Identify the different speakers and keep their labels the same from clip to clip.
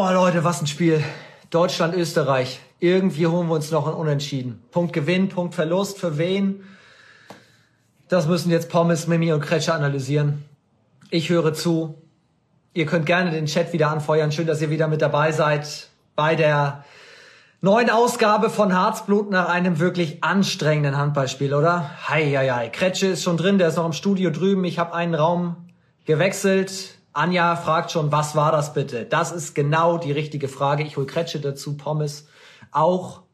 Speaker 1: Oh Leute, was ein Spiel. Deutschland, Österreich. Irgendwie holen wir uns noch ein Unentschieden. Punkt Gewinn, Punkt Verlust. Für wen? Das müssen jetzt Pommes, Mimi und Kretscher analysieren. Ich höre zu. Ihr könnt gerne den Chat wieder anfeuern. Schön, dass ihr wieder mit dabei seid bei der neuen Ausgabe von Harzblut nach einem wirklich anstrengenden Handballspiel, oder? Hei, hei, hei. Kretsche ist schon drin, der ist noch im Studio drüben. Ich habe einen Raum gewechselt. Anja fragt schon, was war das bitte? Das ist genau die richtige Frage. Ich hol Kretsche dazu, Pommes auch.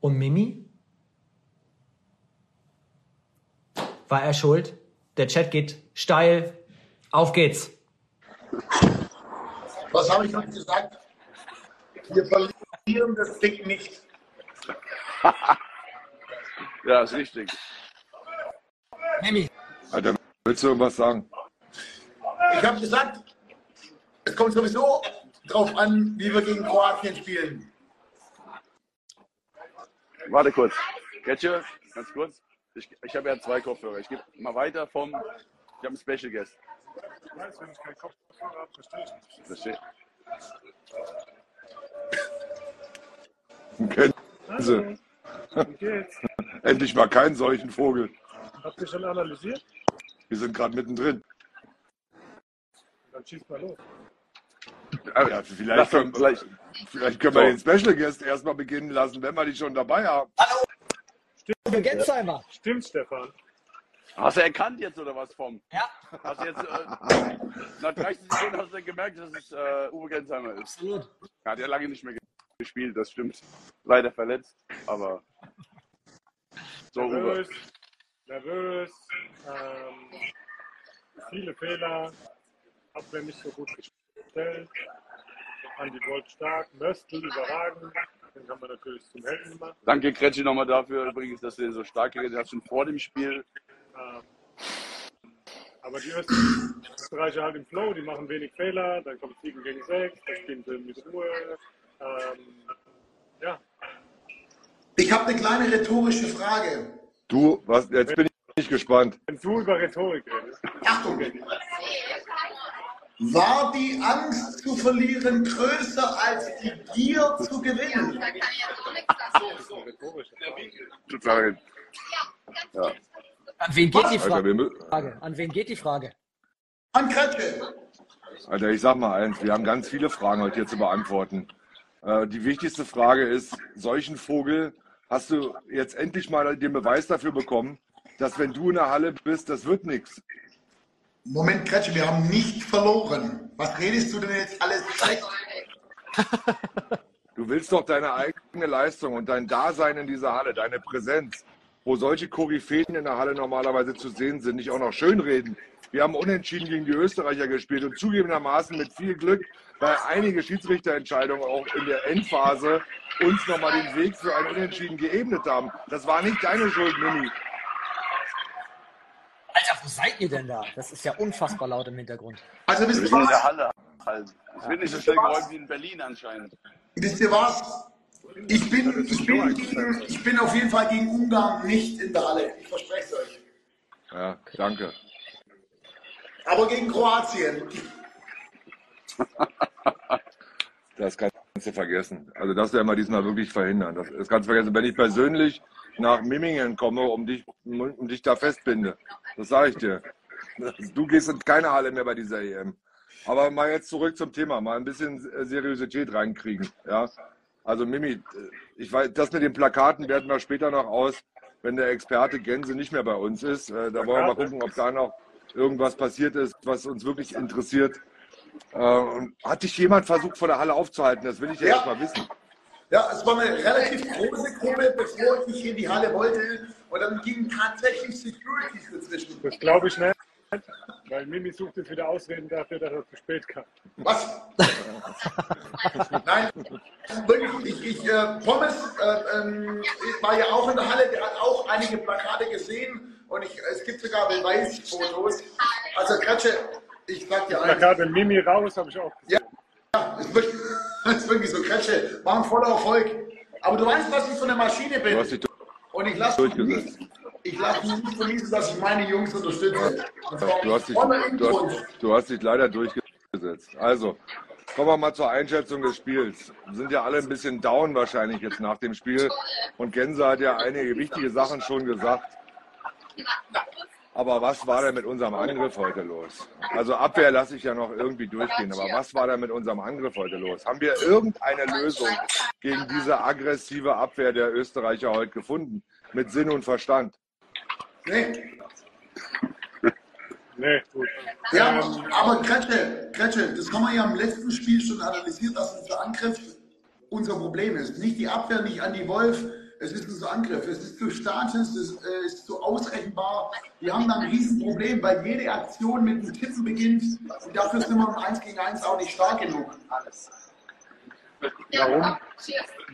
Speaker 1: Und Mimi? War er schuld? Der Chat geht steil. Auf geht's.
Speaker 2: Was habe ich heute gesagt? Wir verlieren das Ding nicht.
Speaker 3: Ja, ist richtig.
Speaker 1: Mimi.
Speaker 4: Alter, willst du irgendwas sagen?
Speaker 2: Ich habe gesagt, es kommt sowieso drauf an, wie wir gegen Kroatien spielen.
Speaker 3: Warte kurz. Gretche, ganz kurz. Ich, ich habe ja zwei Kopfhörer. Ich gebe mal weiter vom. Ich habe einen Special Guest.
Speaker 5: wenn ich keinen Kopfhörer habe, verstehe ich nicht.
Speaker 3: Verstehe.
Speaker 4: Kennen Sie.
Speaker 5: Wie geht's?
Speaker 4: Endlich mal keinen solchen Vogel.
Speaker 5: Habt ihr schon analysiert?
Speaker 4: Wir sind gerade mittendrin.
Speaker 5: Dann schießt mal los.
Speaker 4: Aber ja, vielleicht, können,
Speaker 3: uns gleich.
Speaker 4: vielleicht können wir den Special Guest erstmal beginnen lassen, wenn wir die schon dabei haben.
Speaker 1: Gensheimer.
Speaker 5: Stimmt, Stefan.
Speaker 3: Hast du erkannt jetzt oder was vom?
Speaker 1: Ja.
Speaker 3: Hast du jetzt, äh, nach 30 Sekunden hast du gemerkt, dass es äh, Uwe Gensheimer ist.
Speaker 1: Absolut.
Speaker 3: Er hat ja lange nicht mehr gespielt, das stimmt. Leider verletzt, aber so Uwe.
Speaker 5: Nervös. Nervös. Ähm, viele Fehler. Abwehr nicht so gut gestellt. Andi Gold stark. Möstl überragend. Den haben wir natürlich zum Helden gemacht.
Speaker 3: Danke Kretschi nochmal dafür übrigens, dass du den so stark geredet hast, schon vor dem Spiel.
Speaker 5: Ähm, aber die Österreicher halt im Flow, die machen wenig Fehler, dann kommt 7 gegen 6, dann spielen sie mit Ruhe. Ähm, ja,
Speaker 2: Ich habe eine kleine rhetorische Frage.
Speaker 4: Du, was, jetzt bin ich gespannt.
Speaker 5: wenn du über Rhetorik redest.
Speaker 2: Achtung. War die Angst zu verlieren größer als die Gier zu gewinnen?
Speaker 3: Total. Ja.
Speaker 1: An wen geht die
Speaker 4: Alter, mü-
Speaker 1: Frage? An wen geht die Frage?
Speaker 2: An Kretsche.
Speaker 4: Alter, ich sag mal eins, wir haben ganz viele Fragen heute hier zu beantworten. Äh, die wichtigste Frage ist, solchen Vogel hast du jetzt endlich mal den Beweis dafür bekommen, dass wenn du in der Halle bist, das wird nichts.
Speaker 2: Moment, Kretsche, wir haben nicht verloren. Was redest du denn jetzt alles schlecht?
Speaker 4: Du willst doch deine eigene Leistung und dein Dasein in dieser Halle, deine Präsenz, wo solche Koryphäen in der Halle normalerweise zu sehen sind, nicht auch noch schönreden. Wir haben unentschieden gegen die Österreicher gespielt und zugegebenermaßen mit viel Glück, weil einige Schiedsrichterentscheidungen auch in der Endphase uns nochmal den Weg für ein Unentschieden geebnet haben. Das war nicht deine Schuld, Mimi.
Speaker 1: Wo seid ihr denn da? Das ist ja unfassbar laut im Hintergrund.
Speaker 2: Also
Speaker 3: Wir
Speaker 2: wisst ihr
Speaker 3: sind in der
Speaker 2: was?
Speaker 3: Halle halt. Es wird nicht so schnell geräumt wie in Berlin anscheinend.
Speaker 2: Wisst ihr was? Ich bin, ich, bin gegen, ich bin auf jeden Fall gegen Ungarn nicht in der Halle. Ich verspreche es euch.
Speaker 4: Ja, danke.
Speaker 2: Aber gegen Kroatien.
Speaker 4: Das kannst du vergessen. Also das werden wir diesmal wirklich verhindern. Das, das kannst du vergessen. Wenn ich persönlich nach Memmingen komme, um dich, um dich da festbinde, das sage ich dir. Du gehst in keine Halle mehr bei dieser EM. Aber mal jetzt zurück zum Thema, mal ein bisschen Seriosität reinkriegen. Ja? Also Mimi, ich weiß, das mit den Plakaten werten wir später noch aus, wenn der Experte Gänse nicht mehr bei uns ist. Äh, Da wollen wir mal gucken, ob da noch irgendwas passiert ist, was uns wirklich interessiert. Äh, Hat dich jemand versucht, vor der Halle aufzuhalten? Das will ich ja,
Speaker 2: Ja.
Speaker 4: erst mal wissen.
Speaker 2: Ja, es war eine relativ große Gruppe, bevor ich in die Halle wollte. Und dann gingen tatsächlich Securities dazwischen.
Speaker 5: Das glaube ich nicht, weil Mimi sucht jetzt wieder Ausreden dafür, dass er zu spät kam.
Speaker 2: Was? Nein, wirklich, ich, ich äh, Pommes äh, ähm, war ja auch in der Halle, der hat auch einige Plakate gesehen und ich, es gibt sogar Beweisfotos. Also Kretsche, ich sag dir eins.
Speaker 5: Plakate Mimi raus, habe ich auch gesehen.
Speaker 2: Ja, wirklich, ist wirklich so. Kretsche, war ein voller Erfolg. Aber du weißt, was ich für eine Maschine bin.
Speaker 4: Du hast dich
Speaker 2: Und ich lasse mich
Speaker 4: durchgesetzt.
Speaker 2: nicht, ich lasse mich nicht verließen, dass ich meine Jungs unterstütze. Das
Speaker 4: Du hast, dich, du, hast, du hast dich leider durchgesetzt. Also, kommen wir mal zur Einschätzung des Spiels. Wir sind ja alle ein bisschen down wahrscheinlich jetzt nach dem Spiel. Und Gänse hat ja einige wichtige Sachen schon gesagt. Aber was war denn mit unserem Angriff heute los? Also Abwehr lasse ich ja noch irgendwie durchgehen, aber was war denn mit unserem Angriff heute los? Haben wir irgendeine Lösung gegen diese aggressive Abwehr der Österreicher heute gefunden? Mit Sinn und Verstand?
Speaker 2: Nee.
Speaker 5: Nee, gut.
Speaker 2: Ja,
Speaker 5: Ähm,
Speaker 2: aber Kretsche, Kretsche, das haben wir ja im letzten Spiel schon analysiert, dass unser Angriff unser Problem ist. Nicht die Abwehr, nicht Andy Wolf, es ist unser Angriff. Es ist zu statisch, es äh, ist zu ausrechenbar. Wir haben da ein Riesenproblem, weil jede Aktion mit einem Tippen beginnt und dafür sind wir im 1 gegen 1 auch nicht stark genug.
Speaker 5: warum?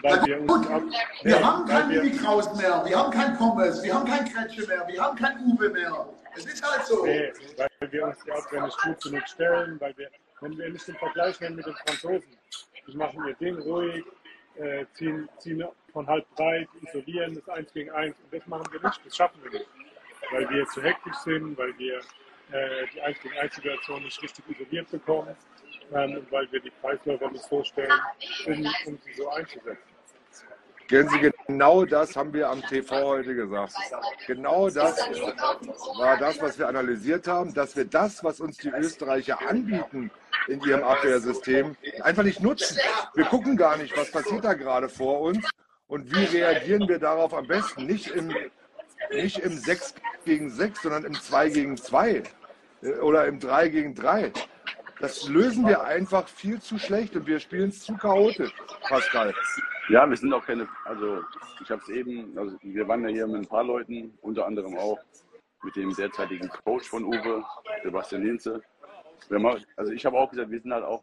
Speaker 5: Weil wir uns ab,
Speaker 2: Wir haben keinen
Speaker 5: wir-
Speaker 2: Mimi Kraus mehr, wir haben keinen Pommes, wir haben keinen Kretsche mehr, wir haben keinen Uwe mehr. Es ist halt so.
Speaker 5: Nee, weil wir uns die Abwehr nicht gut genug stellen, weil wir, wenn wir nicht den Vergleich nehmen mit den Franzosen, die machen ihr Ding ruhig, äh, ziehen, ziehen von halb breit, isolieren das 1 gegen 1 und das machen wir nicht, das schaffen wir nicht. Weil wir zu hektisch sind, weil wir äh, die 1 gegen 1 Situation nicht richtig isoliert bekommen ähm, und weil wir die Kreisläufer nicht so stellen, um, um sie so einzusetzen.
Speaker 4: Gänse, genau das haben wir am TV heute gesagt. Genau das war das, was wir analysiert haben, dass wir das, was uns die Österreicher anbieten in ihrem Abwehrsystem, einfach nicht nutzen. Wir gucken gar nicht, was passiert da gerade vor uns und wie reagieren wir darauf am besten. Nicht im, nicht im 6 gegen 6, sondern im 2 gegen 2 äh, oder im 3 gegen 3. Das lösen wir einfach viel zu schlecht und wir spielen es zu chaotisch, Pascal.
Speaker 3: Ja, wir sind auch keine, also ich habe es eben, also wir waren ja hier mit ein paar Leuten, unter anderem auch mit dem derzeitigen Coach von Uwe, Sebastian auch, also ich habe auch gesagt, wir sind halt auch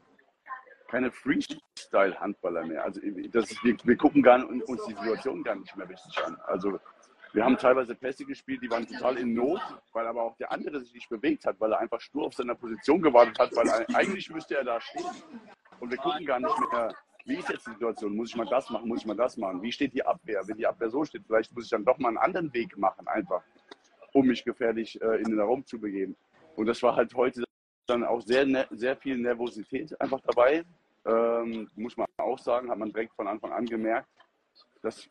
Speaker 3: keine Freestyle-Handballer mehr. Also das wir, wir gucken gar, nicht- uns die Situation gar nicht mehr richtig an. Also wir haben teilweise Pässe gespielt, die waren total in Not, weil aber auch der andere sich nicht bewegt hat, weil er einfach stur auf seiner Position gewartet hat, weil er, eigentlich müsste er da stehen. Und wir gucken gar nicht mehr, wie ist jetzt die Situation? Muss ich mal das machen? Muss ich mal das machen? Wie steht die Abwehr? Wenn die Abwehr so steht, vielleicht muss ich dann doch mal einen anderen Weg machen, einfach, um mich gefährlich äh, in den Raum zu begeben. Und das war halt heute dann auch sehr, ne sehr viel Nervosität einfach dabei. Ähm, muss man auch sagen, hat man direkt von Anfang an gemerkt. Das,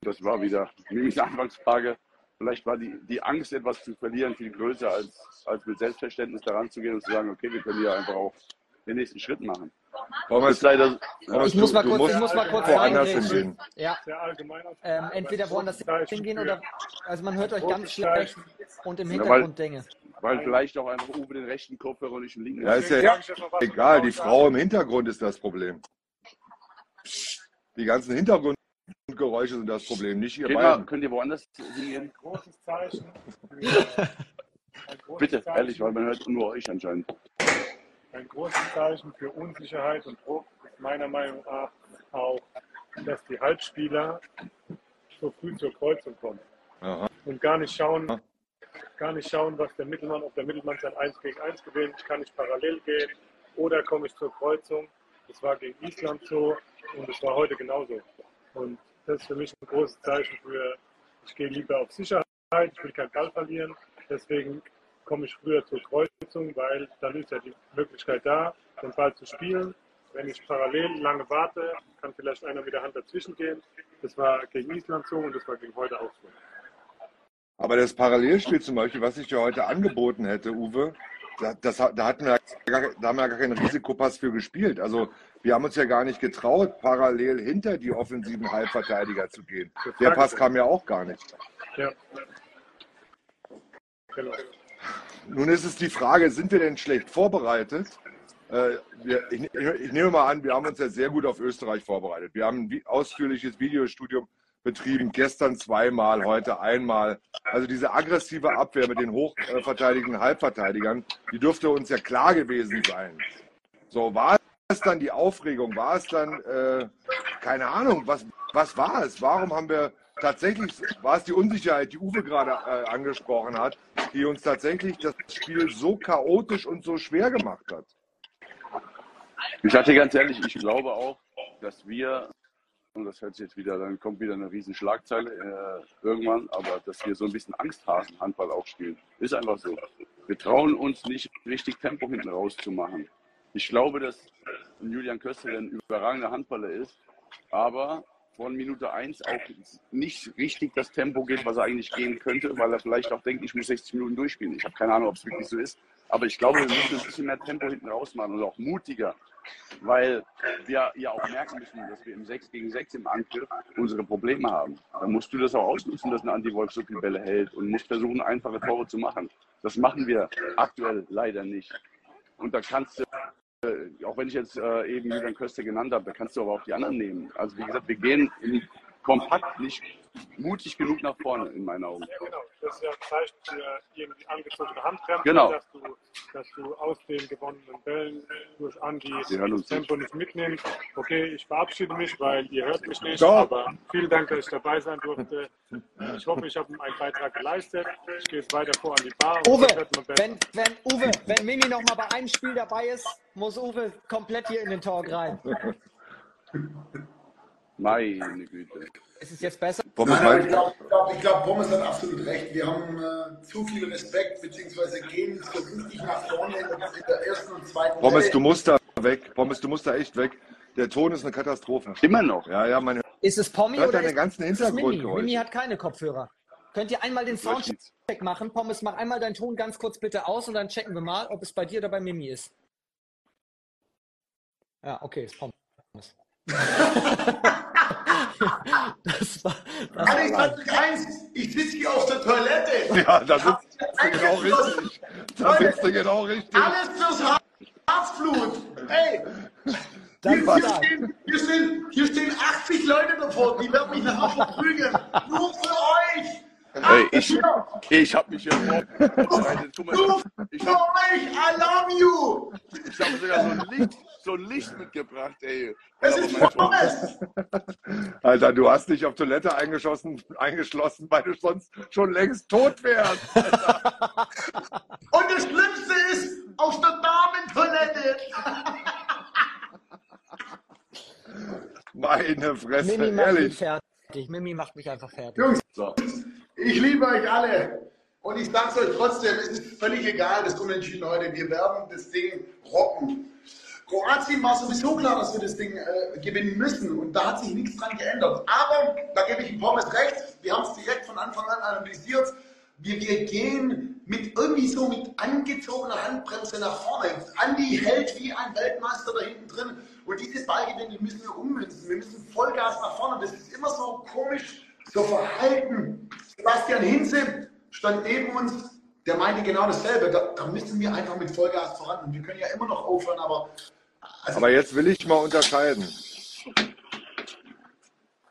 Speaker 3: das war wieder Mimis Anfangsfrage. Vielleicht war die, die Angst, etwas zu verlieren, viel größer, als, als mit Selbstverständnis daran zu gehen und zu sagen, okay, wir können hier einfach auch den nächsten Schritt machen.
Speaker 4: Thomas,
Speaker 3: ist leider,
Speaker 4: Thomas,
Speaker 1: Ich muss mal kurz, ich muss mal kurz
Speaker 4: woanders hingehen.
Speaker 1: Ja, ähm, entweder woanders hingehen oder, also man hört euch ganz schlecht und im
Speaker 3: Ja, weil-
Speaker 1: Hintergrund Dinge.
Speaker 3: Weil vielleicht auch einfach Uwe den rechten Kopfhörer und nicht den linken.
Speaker 4: Ja, ist ja egal. Die Frau im Hintergrund ist das Problem. Die ganzen Hintergrundgeräusche sind das Problem, nicht ihr beiden.
Speaker 3: könnt ihr woanders hingehen?
Speaker 5: Großes Zeichen. Ein großes
Speaker 3: Bitte, ehrlich, weil man hört nur euch anscheinend.
Speaker 5: Ein großes Zeichen für Unsicherheit und Druck ist meiner Meinung nach auch, dass die Halbspieler so früh zur Kreuzung kommen
Speaker 4: Aha.
Speaker 5: und gar nicht schauen, gar nicht schauen, was der Mittelmann, ob der Mittelmann sein 1 gegen 1 gewinnt, kann ich parallel gehen oder komme ich zur Kreuzung. Das war gegen Island so und es war heute genauso. Und das ist für mich ein großes Zeichen für, ich gehe lieber auf Sicherheit, ich will keinen Ball verlieren, deswegen komme ich früher zur Kreuzung, weil dann ist ja die Möglichkeit da, den Ball zu spielen. Wenn ich parallel lange warte, kann vielleicht einer mit der Hand dazwischen gehen. Das war gegen Island so und das war gegen heute auch so.
Speaker 4: Aber das Parallelspiel zum Beispiel, was ich dir heute angeboten hätte, Uwe, da, das, da, hatten wir, da haben wir gar keinen Risikopass für gespielt. Also wir haben uns ja gar nicht getraut, parallel hinter die offensiven Halbverteidiger zu gehen. Der Pass kam ja auch gar nicht.
Speaker 5: Ja. Genau.
Speaker 4: Nun ist es die Frage, sind wir denn schlecht vorbereitet? Äh, ich, nehme mal an, wir haben uns ja sehr gut auf Österreich vorbereitet. Wir haben ein ausführliches Videostudium betrieben, gestern zweimal, heute einmal, also diese aggressive Abwehr mit den hochverteidigenden Halbverteidigern, die dürfte uns ja klar gewesen sein. So, war es dann die Aufregung? War es dann, äh, keine Ahnung, was, was war es? Warum haben wir tatsächlich, war es die Unsicherheit, die Uwe gerade äh, angesprochen hat, die uns tatsächlich das Spiel so chaotisch und so schwer gemacht hat?
Speaker 3: Ich hatte ganz ehrlich, ich glaube auch, dass wir, und das hört sich jetzt wieder, dann kommt wieder eine riesen Schlagzeile äh, irgendwann, aber dass wir so ein bisschen Angsthasen-Handball auch spielen. Ist einfach so. Wir trauen uns nicht richtig Tempo hinten rauszumachen. Ich glaube, dass Julian Köster ein überragender Handballer ist, aber von Minute 1 auch nicht richtig das Tempo geht, was er eigentlich gehen könnte, weil er vielleicht auch denkt, ich muss 60 Minuten durchspielen. Ich habe keine Ahnung, ob es wirklich so ist. Aber ich glaube, wir müssen ein bisschen mehr Tempo hinten rausmachen und auch mutiger, weil wir ja auch merken müssen, dass wir im 6 gegen 6 im Angriff unsere Probleme haben. Dann musst du das auch ausnutzen, dass ein Anti-Wolf so viele Bälle hält und musst versuchen, einfache Tore zu machen. Das machen wir aktuell leider nicht. Und da kannst du auch wenn ich jetzt äh, eben Julian Köster genannt habe, da kannst du aber auch die anderen nehmen. Also wie gesagt, wir gehen in, kompakt nicht mutig genug nach vorne, in meinen Augen.
Speaker 5: Genau, das ist ja ein Zeichen für irgendwie angezogene Handbremse,
Speaker 3: genau.
Speaker 5: dass, du, dass du aus den gewonnenen Bällen durch Andi das Tempo nicht mitnimmst. Okay, ich verabschiede mich, weil ihr hört mich nicht,
Speaker 4: Doch.
Speaker 5: aber vielen Dank, dass ich dabei sein durfte. Ich hoffe, ich habe einen Beitrag geleistet. Ich gehe jetzt weiter vor an die Bar. und
Speaker 1: Uwe, wenn, wenn, Uwe, wenn Mimi noch mal bei einem Spiel dabei ist, muss Uwe komplett hier in den Talk rein.
Speaker 3: Meine Güte.
Speaker 1: Ist es jetzt besser?
Speaker 4: Pommes,
Speaker 2: Nein, ich glaube, ich glaub, Pommes hat absolut recht. Wir haben äh, zu viel Respekt, beziehungsweise gehen so richtig nach vorne in der, ersten und zweiten
Speaker 4: Pommes,
Speaker 2: Welle.
Speaker 4: du musst da weg. Pommes, du musst da echt weg. Der Ton ist eine Katastrophe.
Speaker 3: Immer noch.
Speaker 4: Ja, ja, man
Speaker 1: Ist es Pommi oder
Speaker 4: deine
Speaker 1: ist,
Speaker 4: ganzen
Speaker 1: ist es Mimi? Mimi hat keine Kopfhörer. Könnt ihr einmal den Soundcheck machen? Pommes, mach einmal deinen Ton ganz kurz bitte aus und dann checken wir mal, ob es bei dir oder bei Mimi ist. Ja, okay, ist Pommes. das war, das
Speaker 2: Alex,
Speaker 1: war
Speaker 2: eins, ich sitze hier auf der Toilette.
Speaker 4: Ja, da sitzt du genau richtig. Da sitzt du genau richtig.
Speaker 2: Alles fürs Herzblut. Hey, hier, hier, stehen, hier, stehen, hier stehen 80 Leute davor, die werden mich nachher verprügeln. Nur für euch.
Speaker 3: Ey, ich, ich habe mich hier vorbereitet. Guck mal,
Speaker 2: Nur
Speaker 3: ich
Speaker 2: für
Speaker 3: habe
Speaker 2: euch. I love you.
Speaker 3: ich hab sogar so ein Licht, so ein Licht mitgebracht, ey.
Speaker 2: Es ist Pommes.
Speaker 4: Alter, du hast dich auf Toilette eingeschossen, eingeschlossen, weil du sonst schon längst tot wärst.
Speaker 2: Und das Schlimmste ist, auf der Damentoilette.
Speaker 4: Meine Fresse,
Speaker 1: Mimi macht mich
Speaker 4: ehrlich.
Speaker 1: fertig. Mimi macht mich einfach fertig.
Speaker 2: Jungs,
Speaker 3: So.
Speaker 2: ich liebe euch alle. Und ich sag's euch trotzdem, es ist völlig egal, das Unentschieden heute. Wir werden das Ding rocken. Kroatien war sowieso klar, dass wir das Ding äh, gewinnen müssen. Und da hat sich nichts dran geändert. Aber, da gebe ich dem Pommes recht, wir haben es direkt von Anfang an analysiert. Wir, wir gehen mit irgendwie so mit angezogener Handbremse nach vorne. Andi hält wie ein Weltmeister da hinten drin. Und diese Ballgewinne die müssen wir ummünzen. Wir müssen Vollgas nach vorne. Das ist immer so komisch, so verhalten. Sebastian Hinze stand neben uns, der meinte genau dasselbe. Da, da müssen wir einfach mit Vollgas voran. Und wir können ja immer noch aufhören, aber. Also,
Speaker 4: Aber jetzt will ich mal unterscheiden.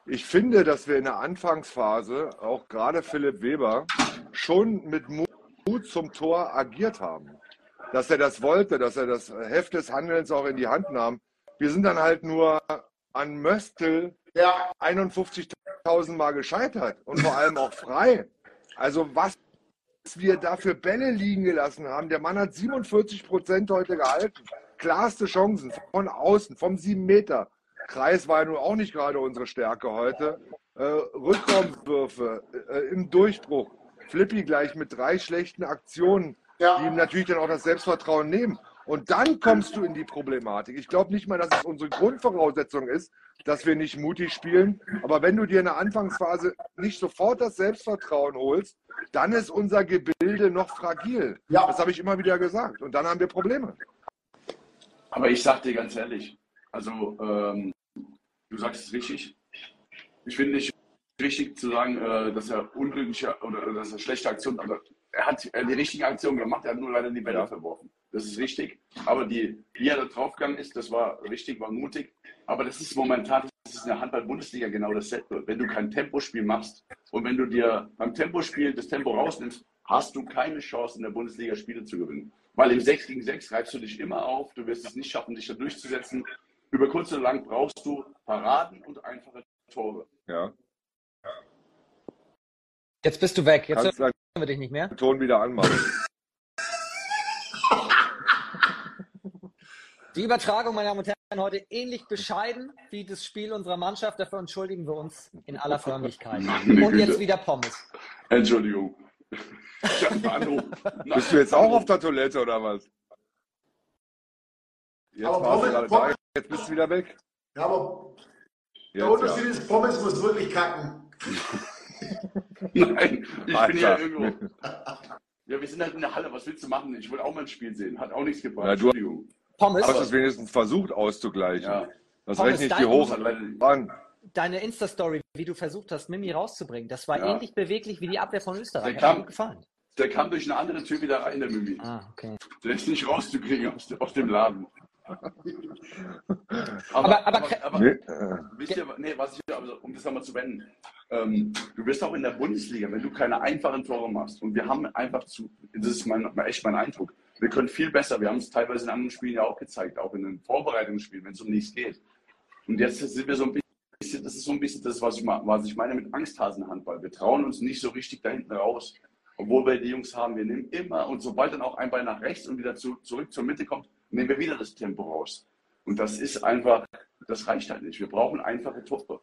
Speaker 4: Ich finde, dass wir in der Anfangsphase, auch gerade Philipp Weber, schon mit Mut zum Tor agiert haben. Dass er das wollte, dass er das Heft des Handelns auch in die Hand nahm. Wir sind dann halt nur an Möstel
Speaker 2: ja,
Speaker 4: 51.000 Mal gescheitert und vor allem auch frei. Also was wir da für Bälle liegen gelassen haben. Der Mann hat 47 Prozent heute gehalten. Klarste Chancen von außen, vom 7 Meter. Kreis war ja nun auch nicht gerade unsere Stärke heute. Äh, Rückraumwürfe äh, im Durchbruch. Flippy gleich mit drei schlechten Aktionen,
Speaker 2: Ja.
Speaker 4: die ihm natürlich dann auch das Selbstvertrauen nehmen. Und dann kommst du in die Problematik. Ich glaube nicht mal, dass es unsere Grundvoraussetzung ist, dass wir nicht mutig spielen. Aber wenn du dir in der Anfangsphase nicht sofort das Selbstvertrauen holst, dann ist unser Gebilde noch fragil.
Speaker 2: Ja.
Speaker 4: Das habe ich immer wieder gesagt. Und dann haben wir Probleme.
Speaker 3: Aber ich sag dir ganz ehrlich, also ähm, du sagst es richtig. Ich finde nicht richtig zu sagen, äh, dass er unglückliche oder dass er schlechte Aktionen, aber er hat äh, die richtige Aktion gemacht, er hat nur leider die Bälle verworfen. Das ist richtig. Aber die, wie er da draufgegangen ist, das war richtig, war mutig. Aber das ist momentan ist in der Handball-Bundesliga genau dasselbe. Wenn du kein Tempospiel machst und wenn du dir beim Tempospiel das Tempo rausnimmst, hast du keine Chance, in der Bundesliga Spiele zu gewinnen. Weil im 6 gegen 6 reibst du dich immer auf, du wirst es nicht schaffen, dich da durchzusetzen. Über kurz oder lang brauchst du Paraden und einfache Tore.
Speaker 4: Ja.
Speaker 1: Jetzt bist du weg. Jetzt
Speaker 4: Kannst
Speaker 1: hören wir dich nicht mehr.
Speaker 4: Ton wieder anmachen.
Speaker 1: Die Übertragung, meine Damen und Herren, heute ähnlich bescheiden wie das Spiel unserer Mannschaft. Dafür entschuldigen wir uns in aller Förmlichkeit. Und jetzt wieder Pommes.
Speaker 3: Entschuldigung.
Speaker 4: Bist du jetzt auch auf der Toilette oder was? Jetzt
Speaker 2: Aber
Speaker 4: warst du
Speaker 2: Pommes-
Speaker 4: gerade da, jetzt bist du wieder weg.
Speaker 2: Ja, aber der
Speaker 4: Jetzt,
Speaker 2: Unterschied
Speaker 4: ja.
Speaker 2: ist, Pommes muss wirklich kacken.
Speaker 3: Nein, ich bin hier
Speaker 4: Alter.
Speaker 3: irgendwo. Ja, wir sind halt in der Halle. Was willst du machen? Ich wollte auch mal ein Spiel sehen. Hat auch nichts gebracht.
Speaker 4: Du
Speaker 3: Entschuldigung.
Speaker 1: Pommes,
Speaker 4: hast es wenigstens versucht auszugleichen.
Speaker 3: Ja.
Speaker 4: Das
Speaker 1: Pommes,
Speaker 4: rechne ich dir hoch an.
Speaker 1: deine Insta-Story, wie du versucht hast, Mimi rauszubringen, das war
Speaker 3: Ja.
Speaker 1: ähnlich beweglich wie die Abwehr von Österreich.
Speaker 3: Der
Speaker 1: Hat mir
Speaker 3: kam-
Speaker 1: gut gefallen.
Speaker 3: Der kam durch eine andere Tür wieder rein, der Mimi.
Speaker 1: Ah, okay.
Speaker 3: Der ist nicht rauszukriegen aus, aus dem Laden.
Speaker 1: Aber- aber-
Speaker 4: Nee, äh,
Speaker 3: wisst ihr, nee, was ich, also, um das nochmal zu wenden, ähm, du wirst auch in der Bundesliga, wenn du keine einfachen Tore machst, und wir haben einfach zu, das ist mein, echt mein Eindruck, wir können viel besser, wir haben es teilweise in anderen Spielen ja auch gezeigt, auch in den Vorbereitungsspielen, wenn es um nichts geht. Und jetzt sind wir so ein bisschen, das ist so ein bisschen das, was ich, was ich meine mit Angsthasenhandball. Wir trauen uns nicht so richtig da hinten raus. Obwohl wir die Jungs haben, wir nehmen immer, und sobald dann auch ein Bein nach rechts und wieder zu, zurück zur Mitte kommt, nehmen wir wieder das Tempo raus. Und das ist einfach, das reicht halt nicht. Wir brauchen einfache Tore.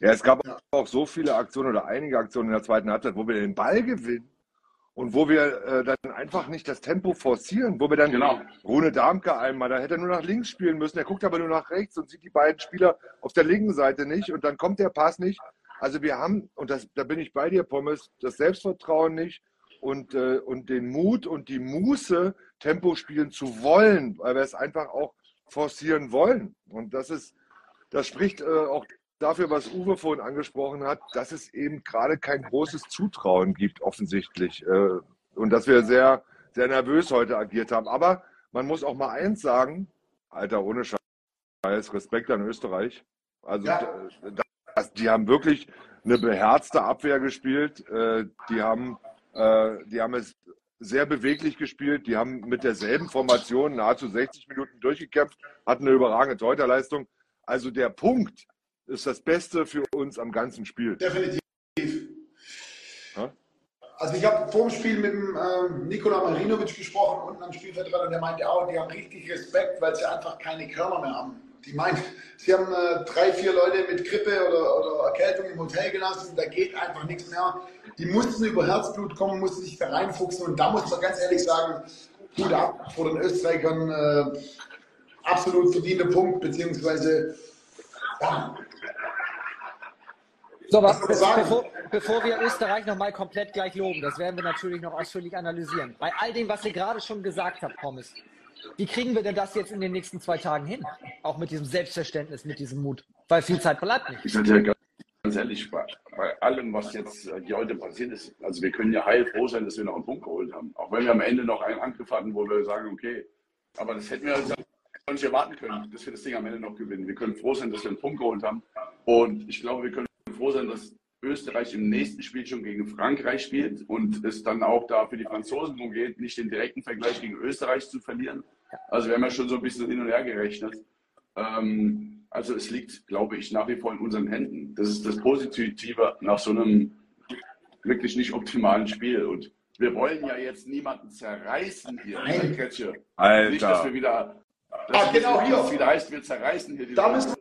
Speaker 4: Ja, es gab auch so viele Aktionen oder einige Aktionen in der zweiten Halbzeit, wo wir den Ball gewinnen und wo wir äh, dann einfach nicht das Tempo forcieren, wo wir dann
Speaker 3: Genau.
Speaker 4: Rune Darmke einmal, da hätte er nur nach links spielen müssen, er guckt aber nur nach rechts und sieht die beiden Spieler auf der linken Seite nicht und dann kommt der Pass nicht. Also wir haben, und das, da bin ich bei dir, Pommes, das Selbstvertrauen nicht und, äh, und den Mut und die Muße, Tempo spielen zu wollen, weil wir es einfach auch forcieren wollen. Und das ist, das spricht äh, auch dafür, was Uwe vorhin angesprochen hat, dass es eben gerade kein großes Zutrauen gibt, offensichtlich. Äh, und dass wir sehr, sehr nervös heute agiert haben. Aber man muss auch mal eins sagen, Alter, ohne Scheiß, Respekt an Österreich. Also
Speaker 2: Ja.
Speaker 4: das, die haben wirklich eine beherzte Abwehr gespielt. Äh, die haben, äh, die haben es sehr beweglich gespielt. Die haben mit derselben Formation nahezu 60 Minuten durchgekämpft, hatten eine überragende Torhüterleistung. Also der Punkt ist das Beste für uns am ganzen Spiel.
Speaker 2: Definitiv.
Speaker 4: Ja?
Speaker 2: Also ich habe vor dem Spiel mit dem ähm, Nikola Marinovic gesprochen, unten am Spielfeldrand, und der meinte auch, die haben richtig Respekt, weil sie einfach keine Körner mehr haben. Die meint, sie haben äh, drei, vier Leute mit Grippe oder, oder Erkältung im Hotel gelassen, da geht einfach nichts mehr. Die mussten über Herzblut kommen, mussten sich da reinfuchsen und da muss man ganz ehrlich sagen, Hut ab vor den Österreichern, äh, absolut verdienter Punkt, beziehungsweise ja,
Speaker 1: So, was, bevor, bevor wir Österreich nochmal komplett gleich loben, das werden wir natürlich noch ausführlich analysieren. Bei all dem, was ihr gerade schon gesagt habt, Pommes, wie kriegen wir denn das jetzt in den nächsten zwei Tagen hin? Auch mit diesem Selbstverständnis, mit diesem Mut. Weil viel Zeit bleibt nicht.
Speaker 3: Ich sage ganz- ehrlich, bei, bei allem, was jetzt äh, hier heute passiert ist, also wir können ja heilfroh sein, dass wir noch einen Punkt geholt haben. Auch wenn wir am Ende noch einen Angriff hatten, wo wir sagen, okay, aber das hätten wir also nicht erwarten können, dass wir das Ding am Ende noch gewinnen. Wir können froh sein, dass wir einen Punkt geholt haben. Und ich glaube, wir können froh sein, dass Österreich im nächsten Spiel schon gegen Frankreich spielt und es dann auch da für die Franzosen darum geht, nicht den direkten Vergleich gegen Österreich zu verlieren. Also wir haben ja schon so ein bisschen hin und her gerechnet. Ähm, also es liegt, glaube ich, nach wie vor in unseren Händen. Das ist das Positive nach so einem wirklich nicht optimalen Spiel. Und wir wollen ja jetzt niemanden zerreißen hier,
Speaker 2: Nein.
Speaker 3: Herr Kretsche.
Speaker 4: Alter.
Speaker 3: Nicht, dass wir wieder,
Speaker 2: Ah,
Speaker 3: dass
Speaker 2: genau
Speaker 3: das
Speaker 2: hier.
Speaker 3: wieder heißt, wir zerreißen hier die
Speaker 2: Da müssen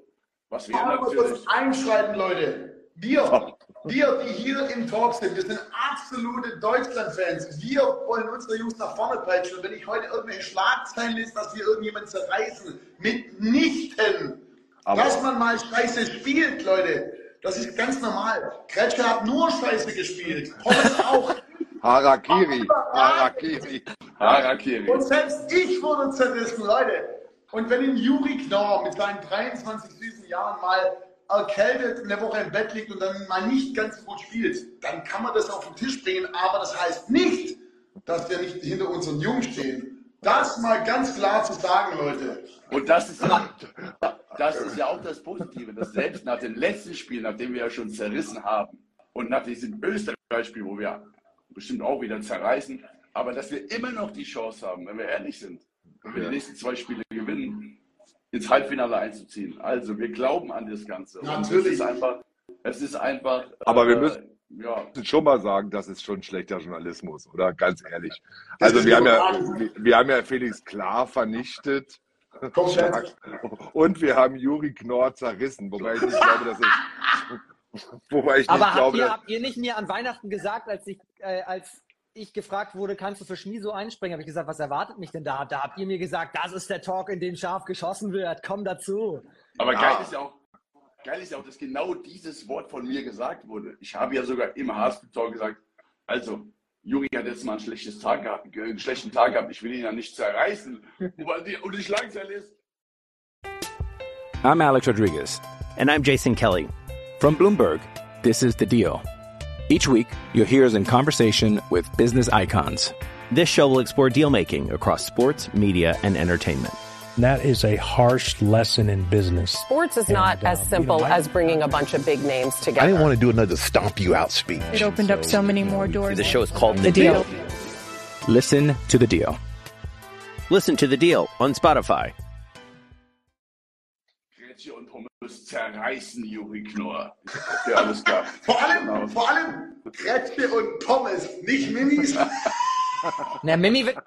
Speaker 3: Was wir
Speaker 2: Aber wir
Speaker 3: natürlich.
Speaker 2: uns einschreiten, Leute. Wir, wir, die hier im Talk sind, wir sind absolute Deutschland-Fans. Wir wollen unsere Jungs nach vorne peitschen. Und wenn ich heute irgendwelche Schlagzeilen lese, dass wir irgendjemanden zerreißen, mitnichten.
Speaker 4: Aber-
Speaker 2: dass man mal Scheiße spielt, Leute. Das ist ganz normal. Kretscher hat nur Scheiße gespielt. Pommes auch.
Speaker 4: Harakiri, Harakiri.
Speaker 3: Harakiri.
Speaker 2: Und selbst ich wurde zerrissen, Leute. Und wenn ein Juri Knorr mit seinen 23 süßen Jahren mal erkältet eine Woche im Bett liegt und dann mal nicht ganz gut spielt, dann kann man das auf den Tisch bringen. Aber das heißt nicht, dass wir nicht hinter unseren Jungs stehen. Das mal ganz klar zu sagen, Leute.
Speaker 3: Und das ist, das das ist ja auch das Positive, dass selbst nach dem letzten Spiel, nachdem wir ja schon zerrissen haben und nach diesem Österreich-Spiel, wo wir bestimmt auch wieder zerreißen, aber dass wir immer noch die Chance haben, wenn wir ehrlich sind, wenn wir die nächsten zwei Spiele ins Halbfinale einzuziehen. Also wir glauben an das Ganze.
Speaker 2: Natürlich.
Speaker 3: Es ist einfach, es ist einfach.
Speaker 4: Aber wir
Speaker 3: äh,
Speaker 4: müssen
Speaker 3: ja,
Speaker 4: schon mal sagen, das ist schon schlechter Journalismus, oder? Ganz ehrlich.
Speaker 2: Das
Speaker 4: Also wir haben ja, wir, wir haben ja Felix Klar vernichtet. Und wir haben Juri Knorr zerrissen, wobei ich nicht glaube, dass es, wobei ich nicht
Speaker 1: Aber habt
Speaker 4: glaube,
Speaker 1: ihr,
Speaker 4: dass,
Speaker 1: habt ihr nicht mir an Weihnachten gesagt, als ich, äh, als ich gefragt wurde, kannst du für Schmieso einspringen, habe ich gesagt, was erwartet mich denn da? Da habt ihr mir gesagt, das ist der Talk, in dem scharf geschossen wird. Komm dazu.
Speaker 3: aber
Speaker 4: Ja.
Speaker 3: geil ist ja auch, geil ist ja auch, dass genau dieses Wort von mir gesagt wurde. Ich habe ja sogar im Haskell gesagt, also Juri hat jetzt mal ein schlechtes Tag gehabt, einen schlechten Tag gehabt. Ich will ihn ja nicht zerreißen. Und die- langsam ist.
Speaker 6: I'm Alex Rodriguez.
Speaker 7: And I'm Jason Kelly.
Speaker 6: From Bloomberg, this is The Deal. Each week, you'll hear us in conversation with business icons.
Speaker 7: This show will explore deal making across sports, media, and entertainment.
Speaker 8: That is a harsh lesson in business.
Speaker 9: Sports is not
Speaker 8: And, uh,
Speaker 9: as
Speaker 8: you
Speaker 9: simple
Speaker 8: know, I-
Speaker 9: as bringing a bunch of big names together.
Speaker 10: I didn't want to do another stomp you out speech.
Speaker 11: It opened up so many more doors.
Speaker 7: The show is called
Speaker 11: The Deal.
Speaker 6: Listen to The Deal.
Speaker 7: Listen to the deal on Spotify.
Speaker 3: Pommes zerreißen Juri Knorr. Okay, alles klar.
Speaker 2: Vor allem,
Speaker 3: Genau.
Speaker 2: vor allem Gretchen und Pommes, nicht Minis.
Speaker 1: Na, Mimi wird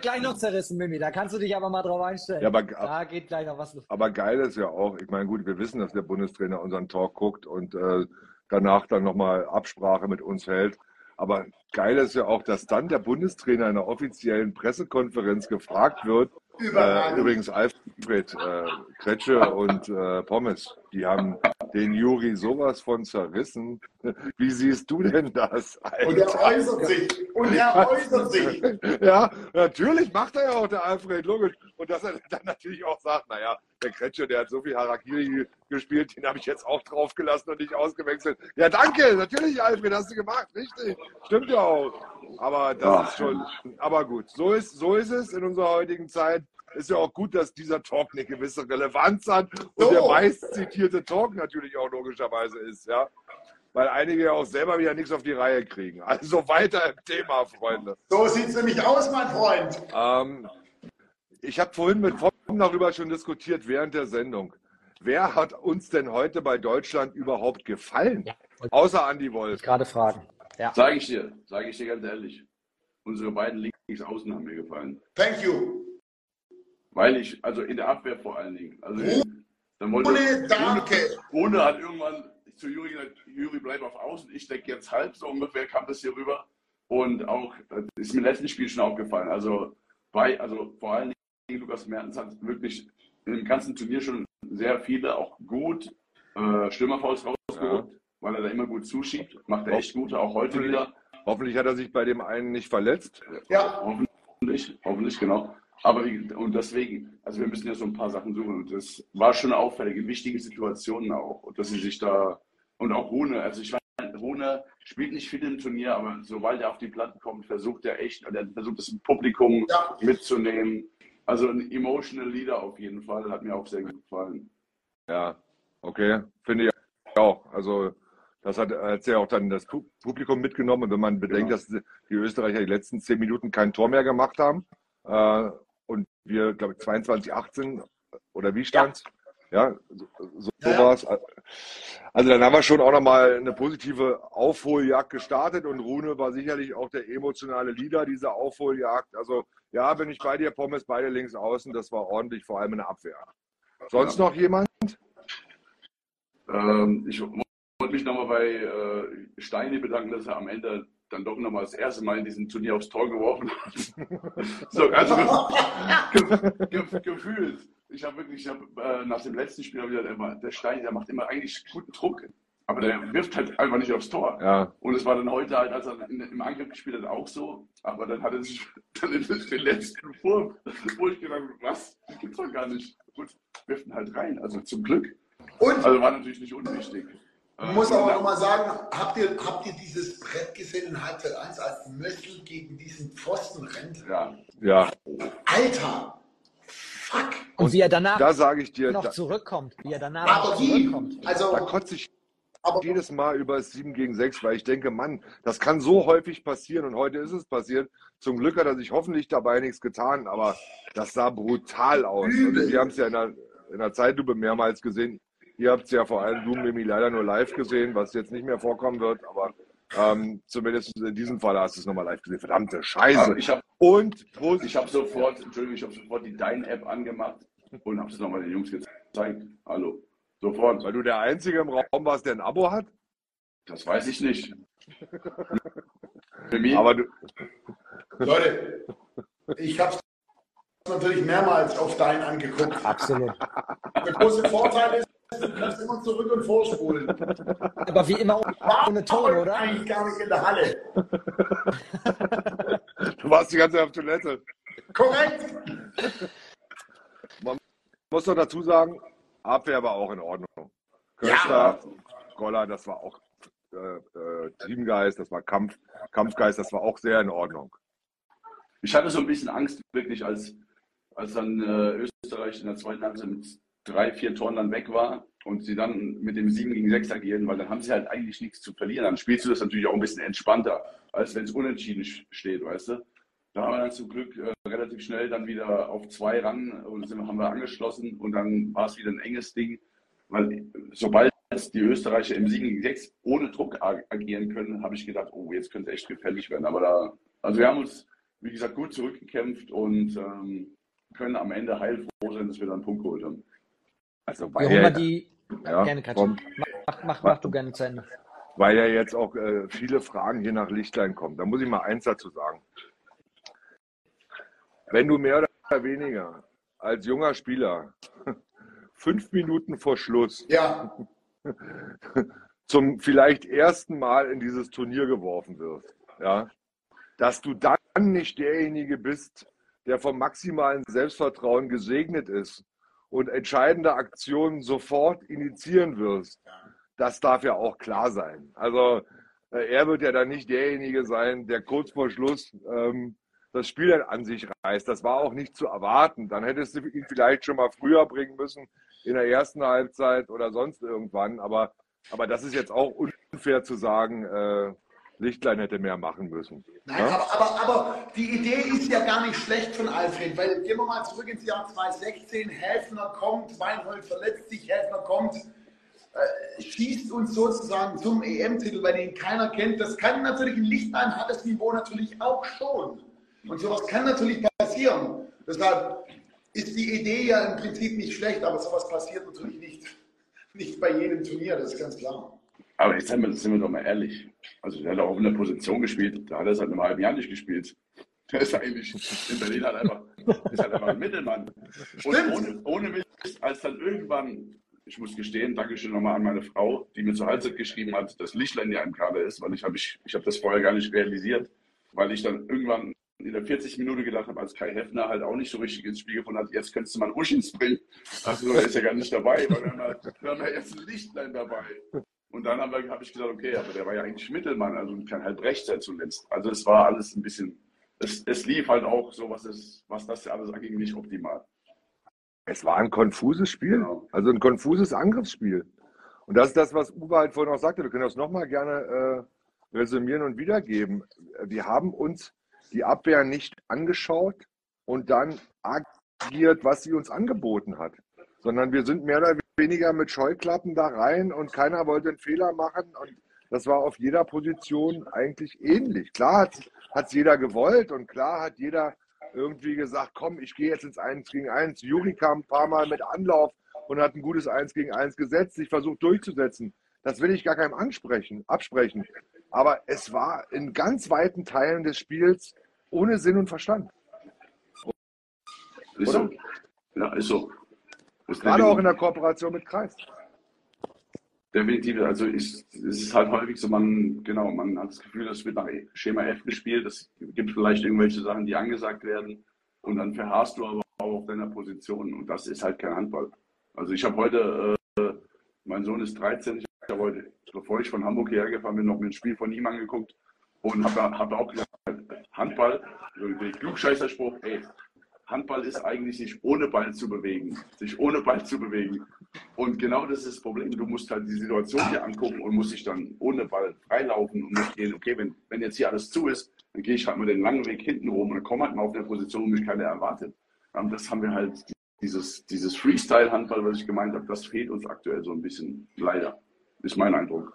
Speaker 1: gleich noch zerrissen, Mimi. Da kannst du dich aber mal drauf einstellen.
Speaker 4: Ja, aber-
Speaker 1: da geht gleich noch was los.
Speaker 4: aber geil ist ja auch, ich meine, gut, wir wissen, dass der Bundestrainer unseren Talk guckt und äh, danach dann nochmal Absprache mit uns hält. Aber geil ist ja auch, dass dann der Bundestrainer in einer offiziellen Pressekonferenz gefragt wird, äh, übrigens Alfred äh, Kretsche und äh, Pommes, die haben den Juri sowas von zerrissen. Wie siehst du denn das?
Speaker 2: Und er
Speaker 4: Alter?
Speaker 2: äußert sich. Und er äußert sich.
Speaker 4: Ja, natürlich macht er ja auch der Alfred, logisch. Und dass er dann natürlich auch sagt, naja, der Kretsche, der hat so viel Harakiri gespielt, den habe ich jetzt auch draufgelassen und nicht ausgewechselt. Ja, danke, natürlich, Alfred, hast du gemacht, richtig. Stimmt ja auch. Aber das
Speaker 3: Ja.
Speaker 4: ist schon, aber gut, so ist, so ist es in unserer heutigen Zeit. Ist ja auch gut, dass dieser Talk eine gewisse Relevanz hat und
Speaker 2: So.
Speaker 4: der meist zitierte Talk natürlich auch logischerweise ist, ja. Weil einige ja auch selber wieder nichts auf die Reihe kriegen. Also weiter im Thema, Freunde.
Speaker 2: So sieht's nämlich aus, mein Freund.
Speaker 4: Ähm, ich habe vorhin mit Tom darüber schon diskutiert während der Sendung. Wer hat uns denn heute bei Deutschland überhaupt gefallen?
Speaker 1: Ja.
Speaker 4: Außer Andy Wolf.
Speaker 1: Ich gerade fragen. Ja.
Speaker 3: Sage ich dir, sage ich dir ganz ehrlich. Unsere beiden Linksaußen haben mir gefallen.
Speaker 2: Thank you.
Speaker 3: Weil ich, also in der Abwehr vor allen Dingen. Also dann wollte
Speaker 2: Ohne Danke.
Speaker 3: Rune hat irgendwann zu Juri gesagt, Juri bleib auf Außen, ich denke jetzt halb, so ungefähr kam das hier rüber. Und auch, das ist mir im letzten Spiel schon aufgefallen. Also bei, also vor allen Dingen Lukas Mertens hat wirklich im ganzen Turnier schon sehr viele auch gut äh, Stürmerfouls rausgeholt, weil er da immer gut zuschiebt. Macht er echt gut, auch heute wieder.
Speaker 4: Hoffentlich hat er sich bei dem einen nicht verletzt.
Speaker 2: Ja,
Speaker 3: Hoffentlich, hoffentlich, genau. Aber wie, und deswegen, also wir müssen ja so ein paar Sachen suchen. Und das war schon auffällig in wichtigen Situationen auch. Und dass sie sich da, und auch Rune, also ich meine, Rune spielt nicht viel im Turnier, aber sobald er auf die Platten kommt, versucht er echt, er versucht das Publikum
Speaker 2: Ja.
Speaker 3: mitzunehmen. Also ein emotional Leader auf jeden Fall, hat mir auch sehr gut gefallen.
Speaker 4: Ja, okay, finde ich auch. Also das hat, hat ja auch dann das Pu- Publikum mitgenommen. Und wenn man bedenkt,
Speaker 3: Genau.
Speaker 4: dass die Österreicher die letzten zehn Minuten kein Tor mehr gemacht haben äh, und wir, glaube ich, 22, 18 oder wie stand's? Ja, so, so
Speaker 2: Ja, ja.
Speaker 4: war's. Also dann haben wir schon auch nochmal eine positive Aufholjagd gestartet und Rune war sicherlich auch der emotionale Leader dieser Aufholjagd. Also ja, bin ich bei dir, Pommes, beide links außen, das war ordentlich, vor allem in der Abwehr. Sonst
Speaker 3: Ja.
Speaker 4: noch jemand?
Speaker 3: Ähm, ich wollte mich nochmal bei äh, Steini bedanken, dass er am Ende dann doch nochmal das erste Mal in diesem Turnier aufs Tor geworfen hat. so, also ge ge gefühlt. Ich habe wirklich, ich hab, äh, nach dem letzten Spiel gesagt, immer, der Steini, der macht immer eigentlich guten Druck, aber der wirft halt einfach nicht aufs Tor.
Speaker 4: Ja,
Speaker 3: Und es war dann heute halt, als er in, im Angriff gespielt hat, auch so. Aber dann hat er sich dann in den letzten Wurf, wo ich gedacht habe, was? Das gibt's doch gar nicht. Gut, wirft ihn halt rein. Also zum Glück.
Speaker 2: Und
Speaker 3: Also war natürlich nicht unwichtig.
Speaker 2: Man muss aber nochmal sagen, habt ihr, habt ihr dieses Brett gesehen in Halbzeit 1, als Mössl gegen diesen Pfosten rennt?
Speaker 3: Ja,
Speaker 4: ja,
Speaker 2: Alter! Fuck!
Speaker 1: Und, und wie er danach
Speaker 4: da sage ich dir,
Speaker 1: noch
Speaker 4: da,
Speaker 1: zurückkommt, wie er danach
Speaker 2: Aber
Speaker 1: noch zurückkommt.
Speaker 2: Also,
Speaker 4: da kotze ich
Speaker 2: aber
Speaker 4: jedes Mal über das 7 gegen 6, weil ich denke, Mann, das kann so häufig passieren und heute ist es passiert. Zum Glück hat er sich hoffentlich dabei nichts getan, aber das sah brutal aus. Und wir haben es ja in der, in der Zeitlupe mehrmals gesehen. Ihr habt es ja vor allem du, Mimi, leider nur live gesehen, was jetzt nicht mehr vorkommen wird, aber ähm, zumindest in diesem Fall hast du es nochmal live gesehen. Verdammte Scheiße.
Speaker 3: Ich habe
Speaker 4: Und
Speaker 3: ich hab sofort, Entschuldigung, ich habe sofort die Dein-App angemacht und habe es nochmal den Jungs gezeigt. Hallo. Sofort.
Speaker 4: weil du der Einzige im Raum warst, der ein Abo hat.
Speaker 3: Das weiß ich nicht. Für mich,
Speaker 4: Aber du,
Speaker 2: Leute, ich habe natürlich mehrmals auf dein angeguckt.
Speaker 1: Absolut.
Speaker 2: Der große Vorteil ist, du kannst immer zurück und vorspulen.
Speaker 1: Aber wie immer ohne Ton, oder?
Speaker 2: Eigentlich gar nicht in der Halle.
Speaker 4: du warst die ganze Zeit auf Toilette.
Speaker 2: Korrekt.
Speaker 4: muss doch dazu sagen, Abwehr war auch in Ordnung. Köster, Goller, das war auch äh, äh, Teamgeist, das war Kampf, Kampfgeist, das war auch sehr in Ordnung.
Speaker 3: ich hatte so ein bisschen Angst, wirklich, als, als dann äh, Österreich in der zweiten Halbzeit mit drei, vier Toren dann weg war und sie dann mit dem 7 gegen 6 agieren, weil dann haben sie halt eigentlich nichts zu verlieren. Dann spielst du das natürlich auch ein bisschen entspannter, als wenn es unentschieden steht, weißt du. Da haben wir dann zum Glück äh, relativ schnell dann wieder auf zwei ran und sind, haben wir angeschlossen und dann war es wieder ein enges Ding, weil sobald die Österreicher im 7 gegen 6 ohne Druck ag agieren können, habe ich gedacht, oh, jetzt könnte es echt gefährlich werden. Aber da, also wir haben uns, wie gesagt, gut zurückgekämpft und ähm, können am Ende heilfroh sein, dass wir dann einen Punkt geholt haben.
Speaker 4: Also weil ja,
Speaker 1: die.
Speaker 4: ja,
Speaker 1: gerne,
Speaker 4: komm,
Speaker 1: Mach, mach, mach du gerne zu Ende.
Speaker 4: weil ja jetzt auch äh, viele Fragen hier nach Lichtlein kommen. Da muss ich mal eins dazu sagen. Wenn du mehr oder weniger als junger Spieler fünf Minuten vor Schluss
Speaker 2: Ja,
Speaker 4: zum vielleicht ersten Mal in dieses Turnier geworfen wirst, ja, dass du dann nicht derjenige bist, der vom maximalen Selbstvertrauen gesegnet ist und entscheidende Aktionen sofort initiieren wirst, das darf ja auch klar sein. Also äh, er wird ja dann nicht derjenige sein, der kurz vor Schluss ähm, das Spiel dann an sich reißt. Das war auch nicht zu erwarten. Dann hättest du ihn vielleicht schon mal früher bringen müssen, in der ersten Halbzeit oder sonst irgendwann. Aber, aber das ist jetzt auch unfair zu sagen, äh, Lichtlein hätte mehr machen müssen.
Speaker 2: Nein,
Speaker 4: Ja?
Speaker 2: aber, aber, aber die Idee ist ja gar nicht schlecht von Alfred, weil gehen wir mal zurück ins Jahr 2016, Häfner kommt, Weinhold verletzt sich, Häfner kommt, äh, schießt uns sozusagen zum EM-Titel, weil ihn keiner kennt. Das kann natürlich in Lichtlein hat das Niveau natürlich auch schon. Und sowas kann natürlich passieren. Deshalb ist die Idee ja im Prinzip nicht schlecht, aber sowas passiert natürlich nicht, nicht bei jedem Turnier, das ist ganz klar.
Speaker 3: Aber jetzt sind wir, sind wir doch mal ehrlich. Also der hat auch in der Position gespielt, da hat er seit einem halben Jahr nicht gespielt. Der ist eigentlich in Berlin halt einfach, ist halt einfach ein Mittelmann. Und ohne, ohne Mist, als dann irgendwann, ich muss gestehen, Dankeschön nochmal an meine Frau, die mir zur Halbzeit geschrieben hat, dass Lichtlein ja im Kader ist, weil ich habe ich, ich hab das vorher gar nicht realisiert, weil ich dann irgendwann in der 40 Minute gedacht habe, als Kai Heffner halt auch nicht so richtig ins Spiel gefunden hat, jetzt könntest du mal Uschins bringen. Also der ist ja gar nicht dabei, weil wir haben, halt, wir haben ja jetzt ein Lichtlein dabei. Und dann habe hab ich gesagt, okay, aber der war ja eigentlich Mittelmann, also kann halt rechts sein zuletzt. Also es war alles ein bisschen, es, es lief halt auch so, was, es, was das alles anging, nicht optimal.
Speaker 4: Es war ein konfuses Spiel,
Speaker 3: Genau.
Speaker 4: also ein konfuses Angriffsspiel. Und das ist das, was Uwe halt vorhin auch sagte. Wir können das nochmal gerne äh, resümieren und wiedergeben. Wir haben uns die Abwehr nicht angeschaut und dann agiert, was sie uns angeboten hat, sondern wir sind mehr oder weniger mit Scheuklappen da rein und keiner wollte einen Fehler machen. Und das war auf jeder Position eigentlich ähnlich. Klar hat es jeder gewollt und klar hat jeder irgendwie gesagt, komm, ich gehe jetzt ins 1 gegen 1. Juri kam ein paar Mal mit Anlauf und hat ein gutes 1 gegen 1 gesetzt, sich versucht durchzusetzen. Das will ich gar keinem ansprechen, absprechen. Aber es war in ganz weiten Teilen des Spiels ohne Sinn und Verstand.
Speaker 3: Ist so. Ja, ist so.
Speaker 4: Gerade auch in der Kooperation mit Kreis.
Speaker 3: Definitiv, also ich, es ist halt häufig so, man, genau, man hat das Gefühl, es wird nach Schema F gespielt, es gibt vielleicht irgendwelche Sachen, die angesagt werden und dann verharrst du aber auch auf deiner Position und das ist halt kein Handball. Also ich habe heute, äh, mein Sohn ist 13, ich habe heute, bevor ich von Hamburg hierher gefahren bin, noch mir ein Spiel von ihm angeguckt und habe hab auch gesagt, Handball, irgendwie Klugscheißerspruch, ey, Handball ist eigentlich sich ohne Ball zu bewegen, sich ohne Ball zu bewegen. Und genau das ist das Problem. Du musst halt die Situation hier angucken und musst dich dann ohne Ball freilaufen und musst gehen, okay, wenn, wenn jetzt hier alles zu ist, dann gehe ich halt mal den langen Weg hinten rum und dann komme halt mal auf eine Position, wo mich keiner erwartet. Und das haben wir halt, dieses, dieses Freestyle-Handball, was ich gemeint habe, das fehlt uns aktuell so ein bisschen, leider. Ist mein Eindruck.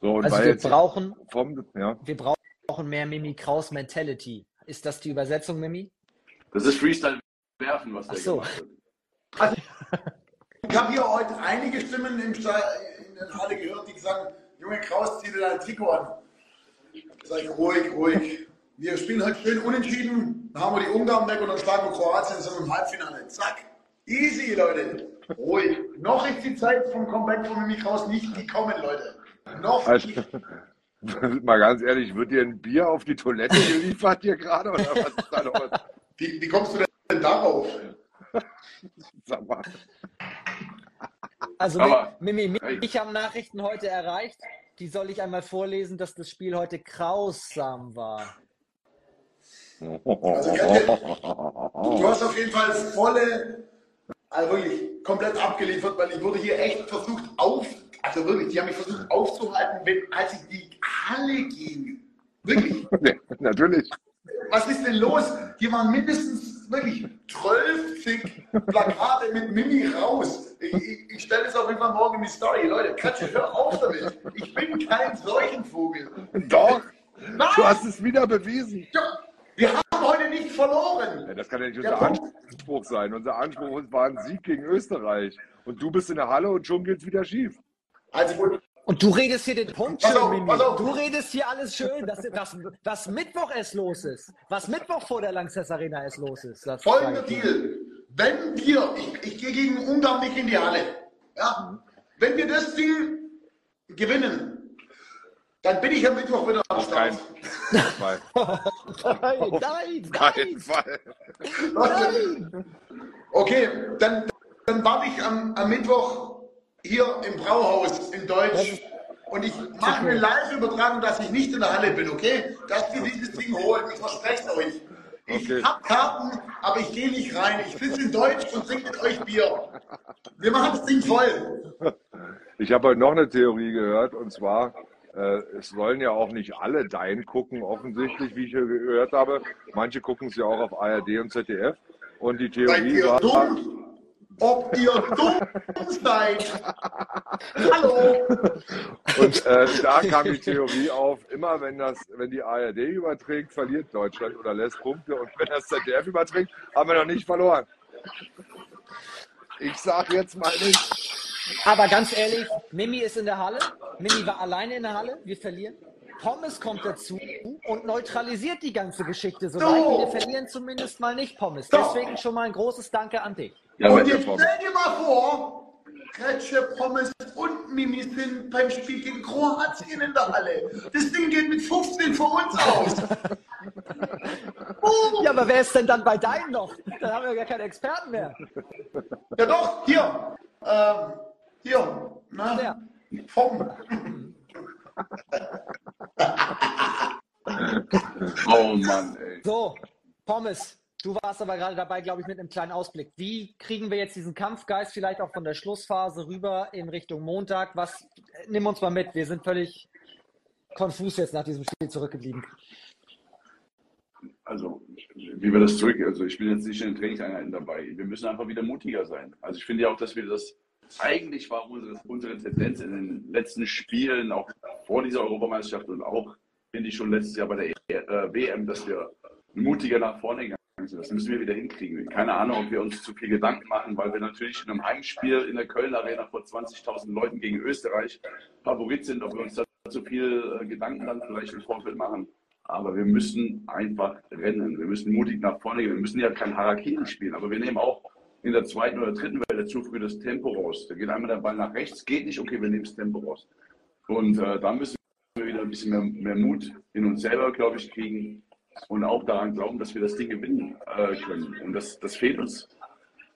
Speaker 4: So, und
Speaker 1: Also
Speaker 4: weil
Speaker 1: wir
Speaker 4: jetzt
Speaker 1: brauchen,
Speaker 4: vom, ja,
Speaker 1: wir brauchen mehr Mimi Kraus Mentality. Ist das die Übersetzung, Mimi?
Speaker 3: Das ist Freestyle-Werfen, was
Speaker 1: Ach
Speaker 3: der
Speaker 1: so.
Speaker 3: gemacht hat.
Speaker 2: Ich habe hier heute einige Stimmen im Sta in der Halle gehört, die gesagt haben, Junge Kraus, zieh dir dein Trikot an. Sag ich, ruhig, ruhig. Wir spielen heute schön unentschieden, dann haben wir die Ungarn weg und dann schlagen wir Kroatien sind wir im Halbfinale. Zack. Easy, Leute. Ruhig. Noch ist die Zeit vom Comeback von Mimi Kraus nicht gekommen, Leute. Noch
Speaker 4: also,
Speaker 2: nicht.
Speaker 4: mal ganz ehrlich, wird dir ein Bier auf die Toilette geliefert hier gerade oder was ist da los?
Speaker 2: Wie, wie kommst du denn darauf?
Speaker 4: Sag mal.
Speaker 1: Also
Speaker 3: Aber-
Speaker 1: Mimi, mich, mich haben Nachrichten heute erreicht. Die soll ich einmal vorlesen, dass das Spiel heute grausam war.
Speaker 2: Also, Du hast auf jeden Fall volle, also wirklich komplett abgeliefert, weil ich wurde hier echt versucht auf, also wirklich, die haben mich versucht aufzuhalten, wenn, als ich die Halle ging. Wirklich.
Speaker 4: Nee, Natürlich.
Speaker 2: Was ist denn los? Hier waren mindestens wirklich 12 Plakate mit Mimi raus. Ich, ich, ich stelle das auf jeden Fall morgen in die Story. Leute, Katze, hör auf damit. Ich bin kein Seuchenvogel.
Speaker 4: Doch,
Speaker 2: Nein!
Speaker 4: du hast es wieder bewiesen.
Speaker 2: Ja, Wir haben heute nicht verloren.
Speaker 4: Ja, das kann ja nicht unser Anspruch sein. Unser Anspruch war ein Sieg gegen Österreich. Und du bist in der Halle und schon geht's wieder schief.
Speaker 2: Also
Speaker 1: Und du redest hier den Punkt
Speaker 2: Pass
Speaker 1: schön,
Speaker 2: auf,
Speaker 1: Mimi.
Speaker 2: pass auf.
Speaker 1: Du redest hier alles schön, dass, dass, was Mittwoch erst los ist. Was Mittwoch vor der Lanxess Arena erst los ist. Das
Speaker 2: Folgender. Deal. Wenn wir, ich, ich gehe gegen Ungarn nicht in die Halle. Ja? Wenn wir das Ding gewinnen, dann bin ich am Mittwoch wieder am Start.
Speaker 4: Fall.
Speaker 1: Nein, nein, nein,
Speaker 4: Fall.
Speaker 1: nein.
Speaker 2: Okay, dann, dann warte ich am, am Mittwoch hier im Brauhaus in Deutsch. Und ich mache eine Live-Übertragung, dass ich nicht in der Halle bin, okay? Dass wir dieses Ding holen, ich verspreche es euch. Ich
Speaker 4: Okay.
Speaker 2: hab Karten, aber ich gehe nicht rein. Ich sitze in Deutsch und trinke mit euch Bier. Wir machen das Ding voll.
Speaker 4: Ich habe heute noch eine Theorie gehört und zwar, äh, es wollen ja auch nicht alle Dein gucken, offensichtlich, wie ich gehört habe. Manche gucken es ja auch auf ARD und ZDF. Und die Theorie war,
Speaker 2: dumm? Ob ihr dumm seid? Hallo?
Speaker 4: und äh, da kam die Theorie auf, immer wenn das, wenn die ARD überträgt, verliert Deutschland oder lässt Punkte und wenn das ZDF überträgt, haben wir noch nicht verloren. Ich sag jetzt mal nicht.
Speaker 1: Aber ganz ehrlich, Mimi ist in der Halle. Mimi war alleine in der Halle. Wir verlieren. Pommes kommt dazu und neutralisiert die ganze Geschichte so weit.
Speaker 2: So.
Speaker 1: Wir verlieren zumindest mal nicht Pommes. Deswegen schon mal ein großes Danke an dich.
Speaker 3: Ja,
Speaker 2: Und jetzt stell dir mal vor, Kretsche, Pommes und Mimi sind beim Spiel gegen Kroatien in der Halle. Das Ding geht mit 15 für uns aus. Uh,
Speaker 1: Ja, aber wer ist denn dann bei deinen noch? Dann haben wir gar keine Experten mehr.
Speaker 2: ja doch, hier. Ähm, hier. Na,
Speaker 1: Ja.
Speaker 2: vom.
Speaker 3: oh Mann, ey.
Speaker 1: So, Pommes, du warst aber gerade dabei, glaube ich, mit einem kleinen Ausblick. Wie kriegen wir jetzt diesen Kampfgeist vielleicht auch von der Schlussphase rüber in Richtung Montag? Was, äh, nimm uns mal mit. Wir sind völlig konfus jetzt nach diesem Spiel zurückgeblieben.
Speaker 3: Also, wie wir das zurück, also ich bin jetzt nicht in den Trainingseinheiten dabei. Wir müssen einfach wieder mutiger sein. Also ich finde ja auch, dass wir das, eigentlich war unsere, unsere Tendenz in den letzten Spielen, auch vor dieser Europameisterschaft und auch, finde ich schon letztes Jahr bei der äh, WM, dass wir mutiger nach vorne Das müssen wir wieder hinkriegen. Keine Ahnung, ob wir uns zu viel Gedanken machen, weil wir natürlich in einem Heimspiel in der Köln Arena vor 20.000 Leuten gegen Österreich Favorit sind, ob wir uns da zu viel äh, Gedanken dann vielleicht im Vorfeld machen. Aber wir müssen einfach rennen. Wir müssen mutig nach vorne gehen. Wir müssen ja kein Harakiri spielen, aber wir nehmen auch in der zweiten oder dritten Welle zu früh das Tempo raus. Da geht einmal der Ball nach rechts, geht nicht, okay, wir nehmen das Tempo raus. Und äh, da müssen wir wieder ein bisschen mehr, mehr Mut in uns selber, glaube ich, kriegen und auch daran glauben, dass wir das Ding gewinnen äh, können. Und das, das fehlt uns.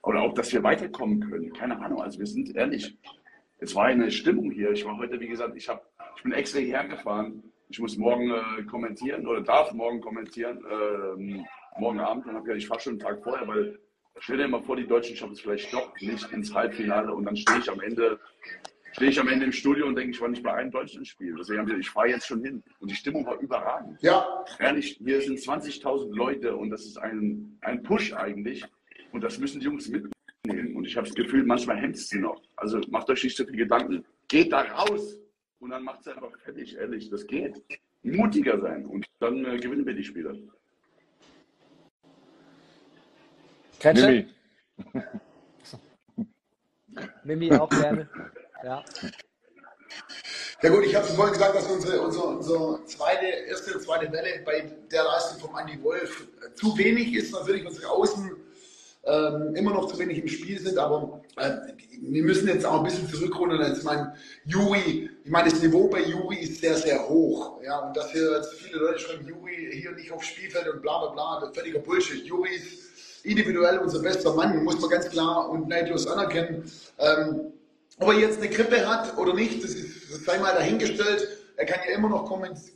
Speaker 3: Oder auch, dass wir weiterkommen können. Keine Ahnung. Also wir sind ehrlich. Es war eine Stimmung hier. Ich war heute, wie gesagt, ich, hab, ich bin extra hierher gefahren. Ich muss morgen äh, kommentieren oder darf morgen kommentieren. Ähm, morgen Abend und habe gesagt, ich fahre schon einen Tag vorher, weil stell dir mal vor, die Deutschen schaffen es vielleicht doch nicht ins Halbfinale und dann stehe ich am Ende stehe ich am Ende im Studio und denke, ich war nicht bei einem Deutschlandspiel. Deswegen haben wir ich fahre jetzt schon hin. Und die Stimmung war überragend.
Speaker 2: Ja.
Speaker 3: Ehrlich, hier sind 20.000 Leute und das ist ein, ein Push eigentlich. Und das müssen die Jungs mitnehmen. Und ich habe das Gefühl, manchmal hemmt es sie noch. Also macht euch nicht so viel Gedanken. Geht da raus und dann macht es einfach fertig, ehrlich. Das geht. Mutiger sein und dann äh, gewinnen wir die Spiele.
Speaker 1: Kretsche?
Speaker 4: Mimi.
Speaker 1: Mimi auch gerne. Ja.
Speaker 2: Ja gut, ich habe vorhin gesagt, dass unsere, unsere, unsere zweite, erste und zweite Welle bei der Leistung vom Andy Wolf zu wenig ist. Natürlich unsere Außen ähm, immer noch zu wenig im Spiel sind, aber äh, wir müssen jetzt auch ein bisschen zurückrudern. Jetzt mein Juri, ich meine, das Niveau bei Juri ist sehr, sehr hoch. Ja, und dass hier jetzt viele Leute schreiben, Juri hier nicht aufs Spielfeld und bla bla bla, völliger Bullshit. Juri ist individuell unser bester Mann, muss man ganz klar und neidlos anerkennen. Ähm, ob er jetzt eine Grippe hat oder nicht, das, ist, das mal dahingestellt. Er kann ja immer noch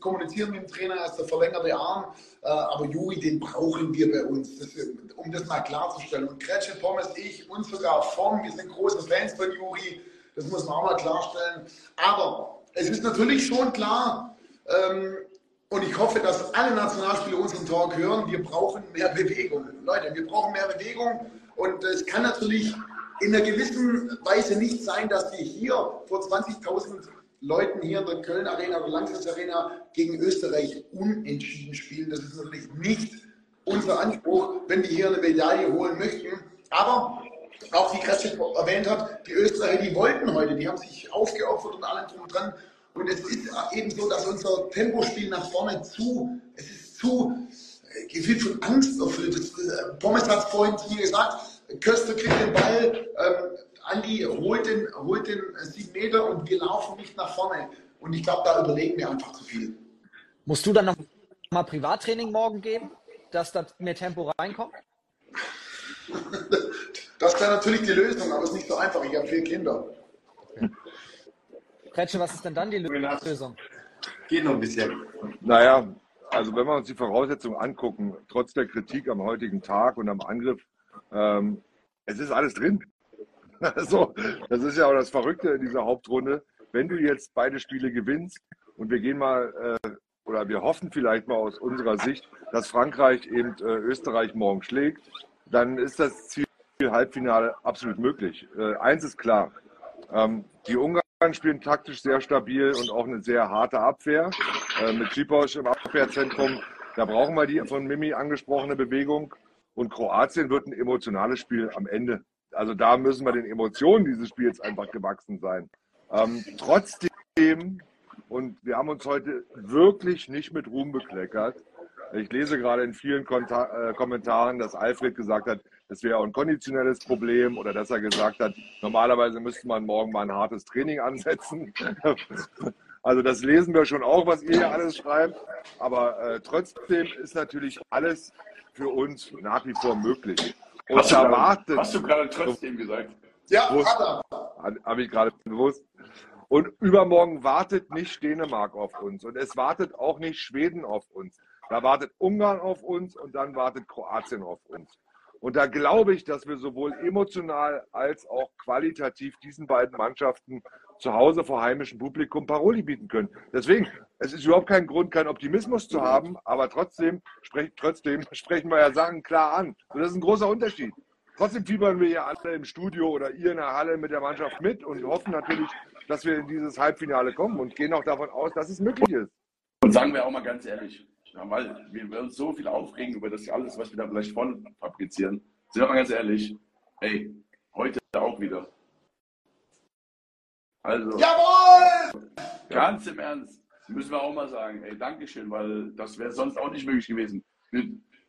Speaker 2: kommunizieren mit dem Trainer, er ist der verlängerte Arm. Äh, aber Juri, den brauchen wir bei uns, das, um das mal klarzustellen. Und Kretsche, Pommes, ich und sogar Form, wir sind große Fans von Juri. Das muss man auch mal klarstellen. Aber es ist natürlich schon klar, ähm, und ich hoffe, dass alle Nationalspieler unseren Talk hören, wir brauchen mehr Bewegung. Leute, wir brauchen mehr Bewegung. Und es kann natürlich in einer gewissen Weise nicht sein, dass wir hier vor 20.000 Leuten hier in der Köln Arena oder Langsess Arena gegen Österreich unentschieden spielen. Das ist natürlich nicht unser Anspruch, wenn wir hier eine Medaille holen möchten. Aber auch wie Christian erwähnt hat, die Österreicher, die wollten heute, die haben sich aufgeopfert und allem drum und dran. Und es ist eben so, dass unser Tempospiel nach vorne zu, es ist zu äh, gefühlt von Angst erfüllt. Das, äh, Pommes hat es vorhin mir gesagt, Köster kriegt den Ball, ähm, Andi holt den, holt den sieben Meter und wir laufen nicht nach vorne. Und ich glaube, da überlegen wir einfach zu viel.
Speaker 1: Musst du dann noch mal Privattraining morgen geben, dass da mehr Tempo reinkommt?
Speaker 2: Das wäre natürlich die Lösung, aber es ist nicht so einfach. Ich habe vier Kinder.
Speaker 1: Kretsche, was ist denn dann die Lösung?
Speaker 10: Geht noch ein bisschen.
Speaker 4: Naja, also wenn wir uns die Voraussetzungen angucken, trotz der Kritik am heutigen Tag und am Angriff, ähm, es ist alles drin. so, das ist ja auch das Verrückte in dieser Hauptrunde. Wenn du jetzt beide Spiele gewinnst und wir gehen mal, äh, oder wir hoffen vielleicht mal aus unserer Sicht, dass Frankreich eben äh, Österreich morgen schlägt, dann ist das Ziel Halbfinale absolut möglich. Äh, eins ist klar, ähm, die Ungarn spielen taktisch sehr stabil und auch eine sehr harte Abwehr. Äh, mit Schiposch im Abwehrzentrum, da brauchen wir die von Mimi angesprochene Bewegung. Und Kroatien wird ein emotionales Spiel am Ende. Also da müssen wir den Emotionen dieses Spiels einfach gewachsen sein. Ähm, trotzdem, und wir haben uns heute wirklich nicht mit Ruhm bekleckert. Ich lese gerade in vielen Konta äh, Kommentaren, dass Alfred gesagt hat, das wäre ein konditionelles Problem oder dass er gesagt hat, normalerweise müsste man morgen mal ein hartes Training ansetzen. also das lesen wir schon auch, was ihr hier alles schreibt. Aber äh, trotzdem ist natürlich alles für uns nach wie vor möglich.
Speaker 3: Und hast, du gerade, hast du gerade trotzdem gesagt?
Speaker 2: Ja,
Speaker 4: habe hab ich gerade bewusst. Und übermorgen wartet nicht Dänemark auf uns und es wartet auch nicht Schweden auf uns. Da wartet Ungarn auf uns und dann wartet Kroatien auf uns. Und da glaube ich, dass wir sowohl emotional als auch qualitativ diesen beiden Mannschaften zu Hause vor heimischem Publikum Paroli bieten können. Deswegen, es ist überhaupt kein Grund, keinen Optimismus zu haben, aber trotzdem, sprech, trotzdem sprechen wir ja Sachen klar an. Und das ist ein großer Unterschied. Trotzdem fiebern wir ja alle im Studio oder ihr in der Halle mit der Mannschaft mit und hoffen natürlich, dass wir in dieses Halbfinale kommen und gehen auch davon aus, dass es möglich ist.
Speaker 3: Und sagen wir auch mal ganz ehrlich, weil wir uns so viel aufregen über das alles, was wir da vielleicht von fabrizieren. Sind wir mal ganz ehrlich, ey, heute auch wieder. Also,
Speaker 2: Jawohl!
Speaker 3: Ganz im Ernst, müssen wir auch mal sagen, ey, Dankeschön, weil das wäre sonst auch nicht möglich gewesen.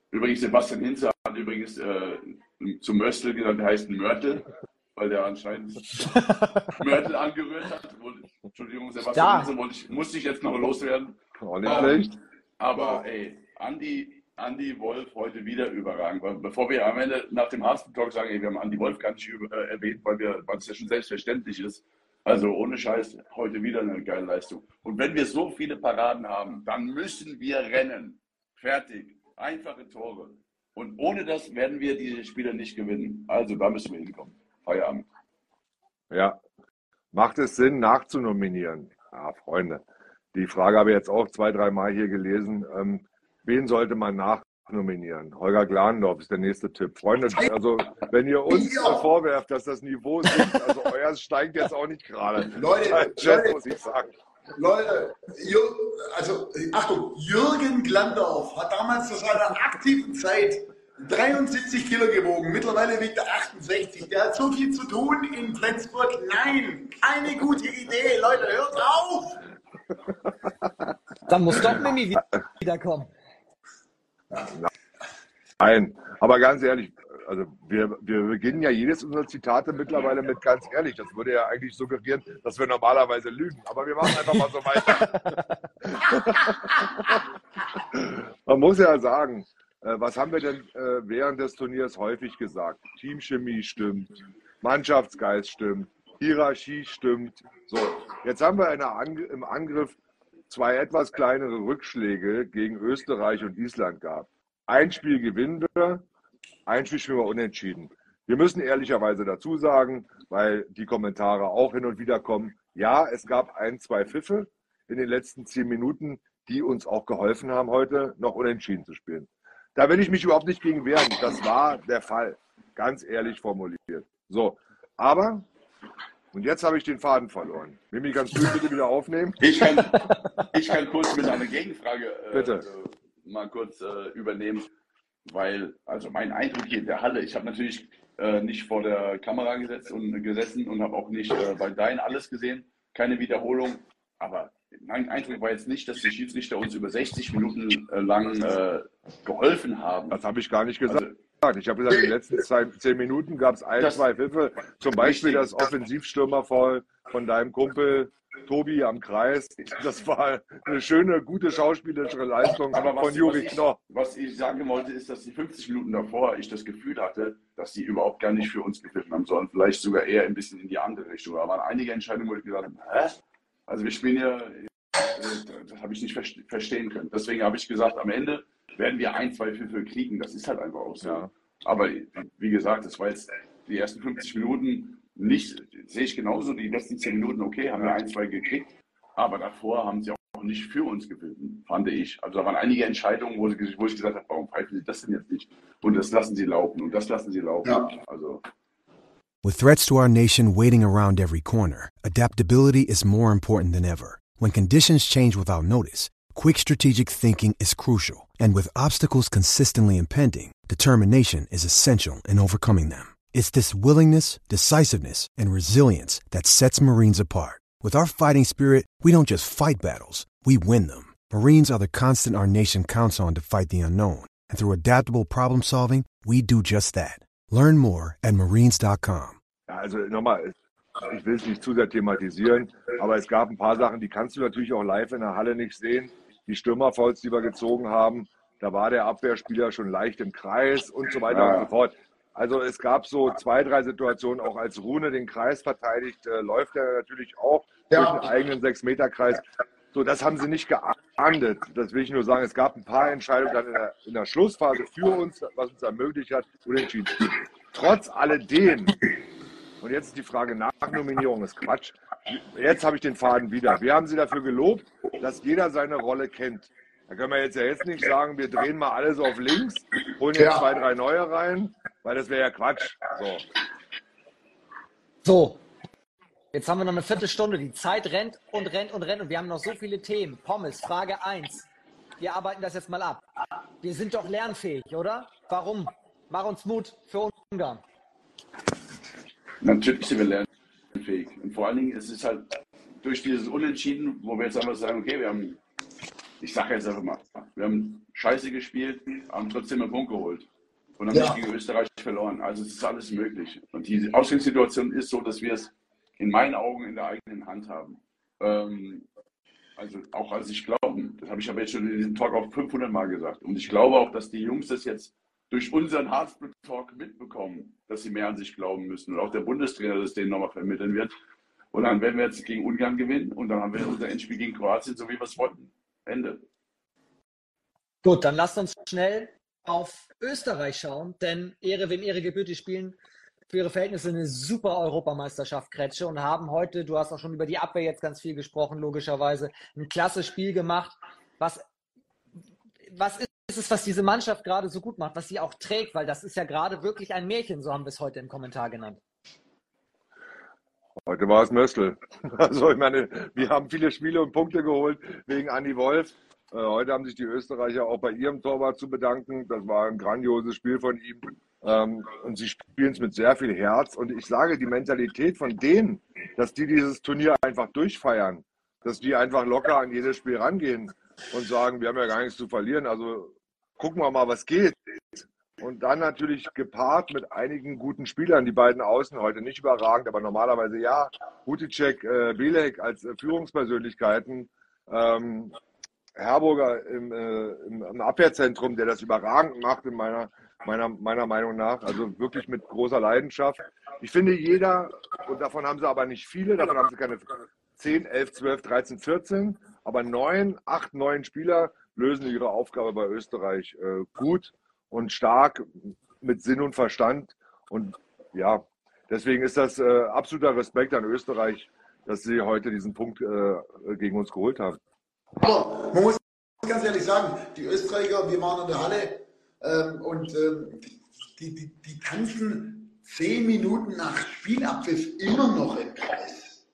Speaker 3: Übrigens, Sebastian Hinze hat übrigens äh, zum Möstel gesagt, der heißt Mörtel, weil der anscheinend Mörtel angerührt hat. Entschuldigung, Sebastian Hinze, ich, musste ich jetzt noch loswerden.
Speaker 4: Auch nicht schlecht.
Speaker 3: Aber ey, Andi, Andi Wolf heute wieder überragend. Weil bevor wir am Ende nach dem Hasten Talk sagen, ey, wir haben Andi Wolf gar nicht über, äh, erwähnt, weil wir, weil es ja schon selbstverständlich ist. Also ohne Scheiß, heute wieder eine geile Leistung. Und wenn wir so viele Paraden haben, dann müssen wir rennen. Fertig. Einfache Tore. Und ohne das werden wir diese Spiele nicht gewinnen. Also da müssen wir hinkommen. Feierabend.
Speaker 4: Ja. Macht es Sinn, nachzunominieren? Ja, Freunde. Die Frage habe ich jetzt auch zwei, dreimal hier gelesen. Ähm, wen sollte man nachnominieren? Holger Glandorf ist der nächste Tipp. Freunde, also wenn ihr uns
Speaker 2: Ja.
Speaker 4: vorwerft, dass das Niveau sinkt, also euer steigt jetzt auch nicht gerade.
Speaker 2: Leute,
Speaker 4: Chat,
Speaker 2: Leute.
Speaker 4: muss ich sagen.
Speaker 2: Leute, also Achtung, Jürgen Glandorf hat damals zu seiner aktiven Zeit 73 Kilo gewogen. Mittlerweile wiegt er 68. Der hat so viel zu tun in Flensburg. Nein, keine gute Idee. Leute, hört auf!
Speaker 1: Dann muss doch Mimi wi- wiederkommen.
Speaker 4: Nein, aber ganz ehrlich, also wir, wir beginnen ja jedes unserer Zitate mittlerweile mit ganz ehrlich. Das würde ja eigentlich suggerieren, dass wir normalerweise lügen. Aber wir machen einfach mal so weiter. Man muss ja sagen, äh, was haben wir denn äh, während des Turniers häufig gesagt? Teamchemie stimmt, Mannschaftsgeist stimmt, Hierarchie stimmt. So, jetzt haben wir in der Ang im Angriff zwei etwas kleinere Rückschläge gegen Österreich und Island gehabt. Ein Spiel gewinnen wir, ein Spiel spielen wir unentschieden. Wir müssen ehrlicherweise dazu sagen, weil die Kommentare auch hin und wieder kommen, ja, es gab ein, zwei Pfiffe in den letzten zehn Minuten, die uns auch geholfen haben, heute noch unentschieden zu spielen. Da will ich mich überhaupt nicht gegen wehren. Das war der Fall. Ganz ehrlich formuliert. So, aber, und jetzt habe ich den Faden verloren. Mimi, kannst du bitte wieder aufnehmen?
Speaker 3: Ich kann, ich kann kurz mit einer Gegenfrage äh, äh, mal kurz äh, übernehmen, weil, also mein Eindruck hier in der Halle, ich habe natürlich äh, nicht vor der Kamera gesetzt und gesessen und habe auch nicht äh, bei Dein alles gesehen, keine Wiederholung, aber mein Eindruck war jetzt nicht, dass die Schiedsrichter uns über 60 Minuten äh, lang geholfen haben.
Speaker 4: Das habe ich gar nicht gesagt.
Speaker 3: Also,
Speaker 4: Ich habe gesagt, in den letzten zwei, zehn Minuten gab es ein,
Speaker 3: Das-
Speaker 4: zwei Pfiffe. Zum Beispiel das Offensivstürmerfoul von deinem Kumpel Tobi am Kreis. Das war eine schöne, gute schauspielerische Leistung
Speaker 3: Aber was,
Speaker 4: von Juri
Speaker 3: was, ich,
Speaker 4: Knorr.
Speaker 3: was ich sagen wollte, ist, dass die 50 Minuten davor ich das Gefühl hatte, dass sie überhaupt gar nicht für uns gepfiffen haben, sondern vielleicht sogar eher ein bisschen in die andere Richtung. Da waren einige Entscheidungen, wo ich gesagt habe, hä? Also wir spielen ja, äh, das habe ich nicht verste- verstehen können. Deswegen habe ich gesagt, am Ende werden wir ein, zwei Pfiffe kriegen. Das ist halt einfach auch so.
Speaker 4: Ja.
Speaker 3: Aber wie gesagt, das war jetzt die ersten 50 Minuten nicht, sehe ich genauso, die letzten 10 Minuten, okay, haben wir ein, zwei gekriegt. Aber davor haben sie auch nicht für uns gepfiffen, fand ich. Also da waren einige Entscheidungen, wo, sie, wo ich gesagt habe, warum pfeifen sie das denn jetzt nicht? Und das lassen sie laufen und das lassen sie laufen.
Speaker 2: Ja.
Speaker 3: Also
Speaker 12: With threats to our nation waiting around every corner, adaptability is more important than ever. When conditions change without notice, quick strategic thinking is crucial. And with obstacles consistently impending, determination is essential in overcoming them. It's this willingness, decisiveness, and resilience that sets Marines apart. With our fighting spirit, we don't just fight battles, we win them. Marines are the constant our nation counts on to fight the unknown. And through adaptable problem solving, we do just that. Learn more at marines.com.
Speaker 4: Also nochmal, ich will es nicht zu sehr thematisieren, aber es gab ein paar Sachen, die kannst du natürlich auch live in der Halle nicht sehen. Die Stürmerfouls, die wir gezogen haben, da war der Abwehrspieler schon leicht im Kreis und so weiter
Speaker 3: Ja.
Speaker 4: und so fort. Also es gab so zwei, drei Situationen, auch als Rune den Kreis verteidigt, äh, läuft er natürlich auch
Speaker 2: Ja.
Speaker 4: durch den eigenen Sechs-Meter-Kreis. So, das haben sie nicht geahndet. Das will ich nur sagen. Es gab ein paar Entscheidungen dann in der, in der Schlussphase für uns, was uns ermöglicht hat, unentschieden. Trotz alledem, und jetzt ist die Frage nach Nominierung, ist Quatsch. Jetzt habe ich den Faden wieder. Wir haben sie dafür gelobt, dass jeder seine Rolle kennt. Da können wir jetzt ja jetzt nicht sagen, wir drehen mal alles auf links, holen jetzt
Speaker 2: Ja.
Speaker 4: zwei, drei neue rein, weil das wäre ja Quatsch. So.
Speaker 1: So, jetzt haben wir noch eine Viertelstunde. Die Zeit rennt und rennt und rennt und wir haben noch so viele Themen. Pommes, Frage 1. Wir arbeiten das jetzt mal ab. Wir sind doch lernfähig, oder? Warum? Mach uns Mut für Ungarn.
Speaker 3: Natürlich sind wir lernfähig. Und vor allen Dingen ist es halt durch dieses Unentschieden, wo wir jetzt einfach sagen, okay, wir haben, ich sage jetzt einfach mal, wir haben scheiße gespielt, haben trotzdem einen Punkt geholt und haben
Speaker 2: Ja.
Speaker 3: nicht gegen Österreich verloren. Also es ist alles möglich. Und die Ausgangssituation ist so, dass wir es in meinen Augen in der eigenen Hand haben. Ähm, also auch als ich glaube, das habe ich aber jetzt schon in diesem Talk auch 500 Mal gesagt. Und ich glaube auch, dass die Jungs das jetzt durch unseren Heartbreak-Talk mitbekommen, dass sie mehr an sich glauben müssen. Und auch der Bundestrainer das denen nochmal vermitteln wird. Und dann werden wir jetzt gegen Ungarn gewinnen und dann haben wir unser Endspiel gegen Kroatien, so wie wir es wollten. Ende.
Speaker 1: Gut, dann lasst uns schnell auf Österreich schauen, denn Ehre, wem Ehre gebührt, die spielen für ihre Verhältnisse eine super Europameisterschaft, Kretsche, und haben heute, du hast auch schon über die Abwehr jetzt ganz viel gesprochen, logischerweise, ein klasse Spiel gemacht. Was, was ist es, was diese Mannschaft gerade so gut macht, was sie auch trägt, weil das ist ja gerade wirklich ein Märchen, so haben wir es heute im Kommentar genannt.
Speaker 4: Heute war es Möstl. Also ich meine, wir haben viele Spiele und Punkte geholt wegen Andi Wolf. Äh, heute haben sich die Österreicher auch bei ihrem Torwart zu bedanken. Das war ein grandioses Spiel von ihm. Ähm, und sie spielen es mit sehr viel Herz. Und ich sage, die Mentalität von denen, dass die dieses Turnier einfach durchfeiern, dass die einfach locker an jedes Spiel rangehen und sagen, wir haben ja gar nichts zu verlieren. Also gucken wir mal, was geht. Und dann natürlich gepaart mit einigen guten Spielern, die beiden Außen heute nicht überragend, aber normalerweise ja. Huticek, äh, Belek als äh, Führungspersönlichkeiten, ähm, Herburger im, äh, im, im, Abwehrzentrum, der das überragend macht, in meiner, meiner, meiner Meinung nach. Also wirklich mit großer Leidenschaft. Ich finde, jeder, und davon haben sie aber nicht viele, davon haben sie keine 10, 11, 12, 13, 14, aber neun, acht, neun Spieler lösen ihre Aufgabe bei Österreich äh, gut und stark mit Sinn und Verstand. Und ja, deswegen ist das äh, absoluter Respekt an Österreich, dass sie heute diesen Punkt äh, gegen uns geholt haben.
Speaker 2: Aber man muss ganz ehrlich sagen, die Österreicher, wir waren in der Halle ähm, und ähm, die, die, die tanzen zehn Minuten nach Spielabpfiff immer noch im Kreis.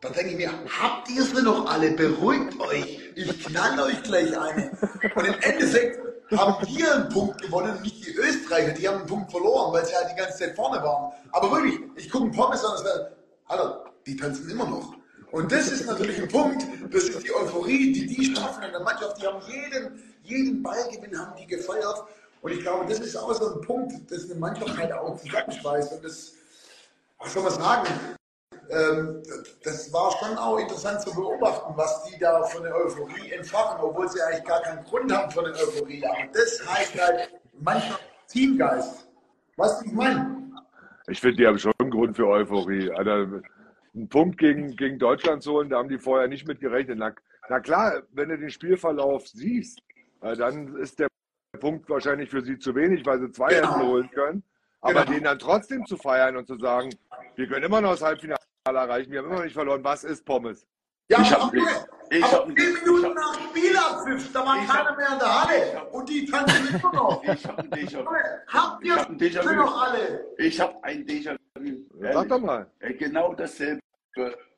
Speaker 2: Da denke ich mir, habt ihr sie noch alle? Beruhigt euch. Ich knall euch gleich eine. Und im Endeffekt haben wir einen Punkt gewonnen, nicht die Österreicher. Die haben einen Punkt verloren, weil sie halt die ganze Zeit vorne waren. Aber wirklich, ich gucke einen Pommes an, das wäre, Alter, die tanzen immer noch. Und das ist natürlich ein Punkt, das ist die Euphorie, die die schaffen in der Mannschaft. Die haben jeden, jeden Ballgewinn haben die gefeiert. Und ich glaube, das ist auch so ein Punkt, das eine Mannschaft halt auch zusammenschweißt. Und das, was soll man sagen, ähm, das war schon auch interessant zu beobachten, was die da von der Euphorie entfachen, obwohl sie eigentlich gar keinen Grund haben von der Euphorie. Aber das heißt halt Mannschaft Teamgeist. Weißt du, ich meine?
Speaker 4: Ich finde, die haben schon einen Grund für Euphorie. Also, einen Punkt gegen, gegen Deutschland zu holen, da haben die vorher nicht mit gerechnet. Na, na klar, wenn du den Spielverlauf siehst, dann ist der Punkt wahrscheinlich für sie zu wenig, weil sie zwei genau. holen können. Aber genau. den dann trotzdem zu feiern und zu sagen, wir können immer noch das Halbfinale erreichen, wir haben immer noch nicht verloren. Was ist Pommes?
Speaker 2: Ja, ich aber, ich aber hab, zehn Minuten nach Spielabpfiff, da war keiner hab, mehr in der Halle und die tanzen immer noch.
Speaker 3: Ich habe ein Déjà-vu.
Speaker 2: Habt ihr
Speaker 3: ein
Speaker 2: noch alle?
Speaker 3: Ich habe ein Déjà-vu.
Speaker 4: Sag doch mal.
Speaker 3: Genau dasselbe.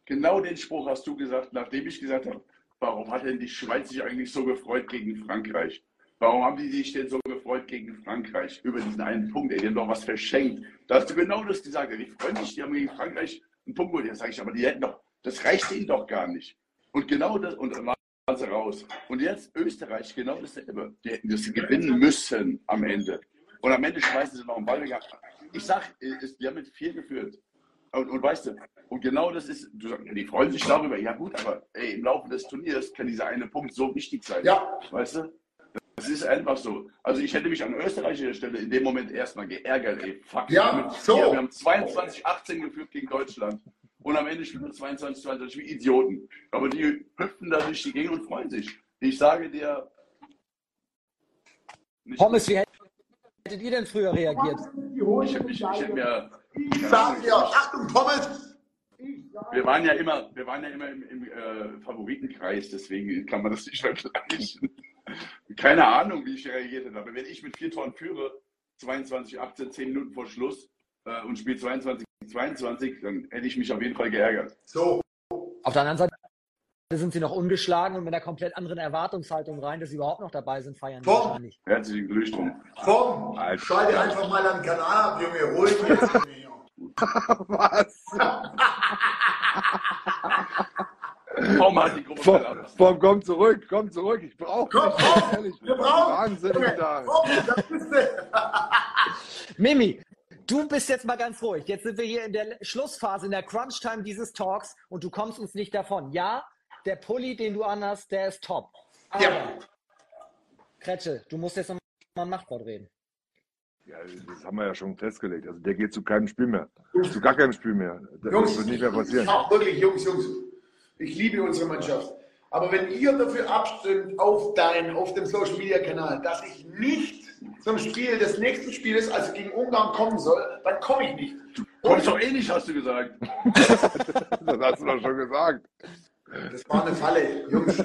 Speaker 3: Genau den Spruch hast du gesagt, nachdem ich gesagt habe, warum hat denn die Schweiz sich eigentlich so gefreut gegen Frankreich? Warum haben die sich denn so gefreut gegen Frankreich über diesen einen Punkt? Die haben doch was verschenkt. Da hast du genau das gesagt. Die freuen sich, die haben gegen Frankreich einen Punkt. Ja, sage ich, aber die hätten doch, das reicht ihnen doch gar nicht. Und genau das, und dann waren sie raus. Und jetzt Österreich, genau dasselbe. Die hätten das gewinnen müssen am Ende. Und am Ende schmeißen sie noch einen Ball weg. Ich sag, die haben mit vier geführt. Und, und, weißt du, und genau das ist, du sagst, die freuen sich darüber, ja gut, aber ey, im Laufe des Turniers kann dieser eine Punkt so wichtig sein.
Speaker 2: Ja.
Speaker 3: Weißt du? Das ist einfach so. Also ich hätte mich an österreichischer Stelle in dem Moment erstmal geärgert, ey, fuck.
Speaker 2: Ja, so.
Speaker 3: Wir haben 22-18 geführt gegen Deutschland. Und am Ende spielen wir 22, 22 wie Idioten. Aber die hüpfen da durch die Gegend und freuen sich. Ich sage dir.
Speaker 1: Pommes, wie hättet ihr denn früher reagiert?
Speaker 3: Ich hätte, ich, ich hätte mir.
Speaker 2: Ich sage dir, Achtung, Pommes!
Speaker 3: Wir waren ja immer, wir waren ja immer im, im äh, Favoritenkreis, deswegen kann man das nicht vergleichen. Keine Ahnung, wie ich reagiert hätte. Aber wenn ich mit vier Toren führe, 22, 18, 10 Minuten vor Schluss äh, und spiele 22, 22, dann hätte ich mich auf jeden Fall geärgert.
Speaker 2: So.
Speaker 1: Auf der anderen Seite sind sie noch ungeschlagen und mit einer komplett anderen Erwartungshaltung rein, dass sie überhaupt noch dabei sind, feiern
Speaker 2: sie wahrscheinlich.
Speaker 3: Herzlichen Glückwunsch.
Speaker 2: Komm, schalte einfach mal an den Kanal ab, Junge, ruhig jetzt.
Speaker 4: Was?
Speaker 3: Komm, hat die Gruppe
Speaker 4: Komm, komm, komm zurück, komm zurück. Ich brauche
Speaker 2: Komm, komm,
Speaker 4: ehrlich.
Speaker 2: wir brauchen
Speaker 4: Wahnsinnig da.
Speaker 1: Mimi, du bist jetzt mal ganz ruhig. Jetzt sind wir hier in der Schlussphase, in der Crunch-Time dieses Talks und du kommst uns nicht davon. Ja, der Pulli, den du anhast, der ist top. Aber,
Speaker 2: Ja.
Speaker 1: Kretsche, du musst jetzt noch mal im Machtwort reden.
Speaker 4: Ja, das haben wir ja schon festgelegt. Also der geht zu keinem Spiel mehr. Zu gar keinem Spiel mehr. Das
Speaker 2: Jungs,
Speaker 4: wird nicht mehr passieren.
Speaker 2: Ach, wirklich, Jungs, Jungs. Ich liebe unsere Mannschaft. Aber wenn ihr dafür abstimmt auf dein, auf dem Social Media Kanal, dass ich nicht zum Spiel des nächsten Spieles, also gegen Ungarn kommen soll, dann komme ich nicht.
Speaker 3: Kommst doch eh nicht, hast du gesagt.
Speaker 4: das hast du doch schon gesagt.
Speaker 2: Das war eine Falle, Jungs.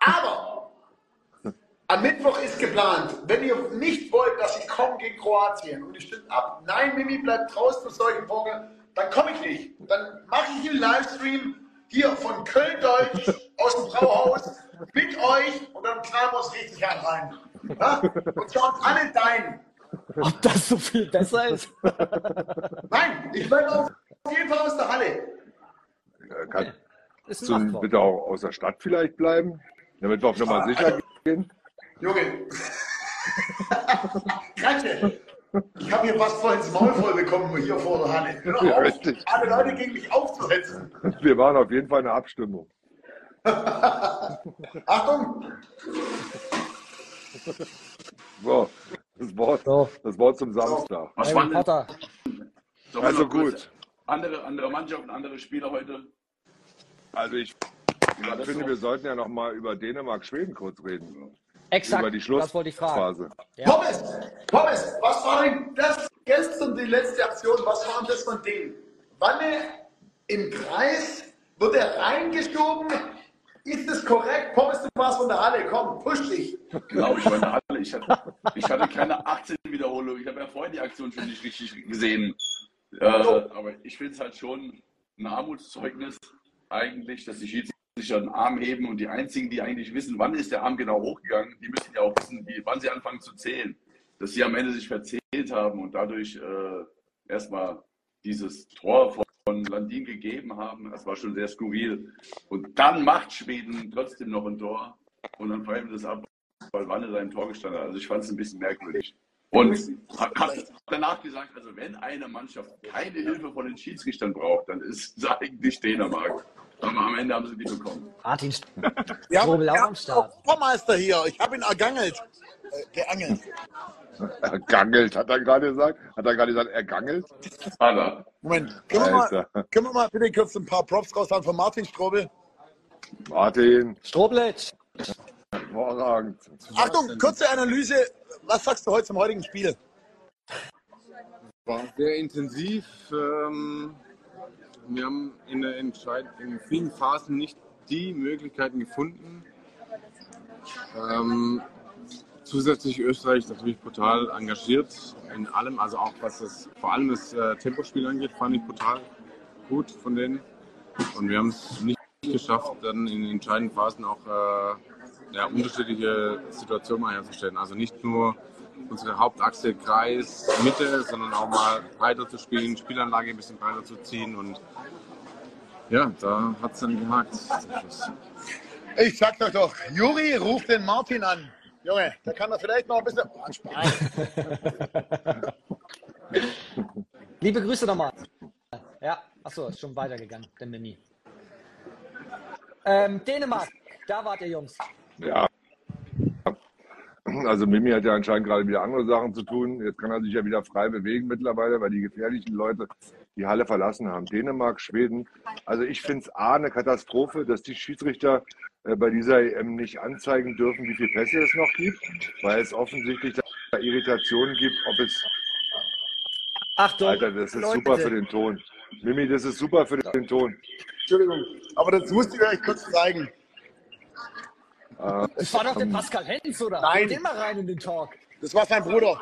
Speaker 2: Aber am Mittwoch ist geplant, wenn ihr nicht wollt, dass ich komme gegen Kroatien und ich stimme ab, nein, Mimi bleibt draußen für solche Vogel, dann komme ich nicht. Dann mache ich einen Livestream hier von Köln-Deutsch aus dem Brauhaus mit euch und dann knallen wir uns richtig an rein. Ja? Und schauen alle dein.
Speaker 1: Ob das so viel besser ist?
Speaker 2: Nein, ich werde auf jeden Fall aus der Halle.
Speaker 4: Äh, Kann,
Speaker 1: ein
Speaker 4: du bitte auch aus der Stadt vielleicht bleiben, damit wir auf Nummer sicher gehen?
Speaker 2: Junge. Kratze. Ich habe hier fast voll ins Maul voll bekommen hier vor der Halle. Hör
Speaker 4: Ja,
Speaker 2: auf,
Speaker 4: richtig.
Speaker 2: alle Leute gegen mich aufzuhetzen.
Speaker 4: Wir waren auf jeden Fall eine Abstimmung.
Speaker 2: Achtung!
Speaker 4: So, das Wort, das Wort zum Samstag.
Speaker 3: Was waren denn
Speaker 4: Also gut.
Speaker 3: Andere, andere Mannschaften, andere Spieler heute.
Speaker 4: Also ich
Speaker 3: war das
Speaker 4: finde,
Speaker 3: so?
Speaker 4: wir sollten ja noch mal über Dänemark-Schweden kurz reden.
Speaker 1: Exakt,
Speaker 4: über die
Speaker 1: das wollte ich fragen.
Speaker 4: Schlussphase.
Speaker 2: Thomas, Thomas, was war denn das gestern die letzte Aktion? Was war denn das von denen? Wanne im Kreis, wird er reingeschoben? Ist es korrekt? Thomas, du warst von der Halle, komm, push dich.
Speaker 3: Genau, ich war in der Halle. Ich hatte, ich hatte keine 18 Wiederholung. Ich habe ja vorher die Aktion schon nicht richtig gesehen. Äh, aber ich finde es halt schon ein Armutszeugnis eigentlich, dass die Schiedsrichter den Arm heben und die einzigen, die eigentlich wissen, wann ist der Arm genau hochgegangen, die müssen ja auch wissen, wie, wann sie anfangen zu zählen. Dass sie am Ende sich verzählt haben und dadurch äh, erstmal dieses Tor von Landin gegeben haben. Das war schon sehr skurril. Und dann macht Schweden trotzdem noch ein Tor und dann pfeifen das ab, weil Wanne sein Tor gestanden hat. Also ich fand es ein bisschen merkwürdig. Und hat danach gesagt, also wenn eine Mannschaft keine Hilfe von den Schiedsrichtern braucht, dann ist es eigentlich Dänemark. Aber am Ende haben sie die bekommen.
Speaker 1: Martin
Speaker 13: Ja,
Speaker 1: Strobel auch
Speaker 13: ja,
Speaker 1: am Start.
Speaker 13: Vormeister hier. Ich habe ihn ergangelt. Äh, geangelt.
Speaker 4: Ergangelt, hat er gerade gesagt? Hat er gerade gesagt, ergangelt?
Speaker 3: Anna.
Speaker 13: Moment, können wir, mal, können wir mal bitte kurz ein paar Props raushauen von Martin Strobel?
Speaker 4: Martin,
Speaker 1: Stroblitsch.
Speaker 4: hervorragend.
Speaker 13: Achtung, kurze Analyse. Was sagst du heute zum heutigen Spiel?
Speaker 14: War sehr intensiv. Ähm, wir haben in, der Entscheid in vielen Phasen nicht die Möglichkeiten gefunden. Ähm, zusätzlich Österreich natürlich brutal engagiert in allem, also auch was das vor allem das äh, Tempospiel angeht, fand ich brutal gut von denen. Und wir haben es nicht geschafft, dann in den entscheidenden Phasen auch äh, ja, unterschiedliche Situationen herzustellen. Also nicht nur unsere Hauptachse Kreis, Mitte, sondern auch mal breiter zu spielen, Spielanlage ein bisschen breiter zu ziehen und ja, da hat es dann gehakt.
Speaker 13: Ich sag's euch doch, Juri ruft den Martin an. Junge, da kann er vielleicht noch ein bisschen. Oh, Spaß.
Speaker 1: Liebe Grüße nochmal. Ja, achso, ist schon weitergegangen, der Mimi. Ähm, Dänemark, da wart ihr Jungs.
Speaker 4: Ja. Also Mimi hat ja anscheinend gerade wieder andere Sachen zu tun. Jetzt kann er sich ja wieder frei bewegen mittlerweile, weil die gefährlichen Leute die Halle verlassen haben. Dänemark, Schweden. Also ich finde es A, eine Katastrophe, dass die Schiedsrichter äh, bei dieser EM nicht anzeigen dürfen, wie viele Pässe es noch gibt, weil es offensichtlich da Irritationen gibt, ob es...
Speaker 1: Achtung,
Speaker 4: Alter, das ist
Speaker 13: Leute.
Speaker 4: super für den Ton. Mimi, das ist super für den Ton.
Speaker 13: Entschuldigung, aber das musste ich euch kurz zeigen.
Speaker 4: Äh,
Speaker 1: Das war doch der Pascal Hens, oder?
Speaker 13: Nein.
Speaker 1: Den mal rein in den Talk.
Speaker 13: Das war sein Bruder.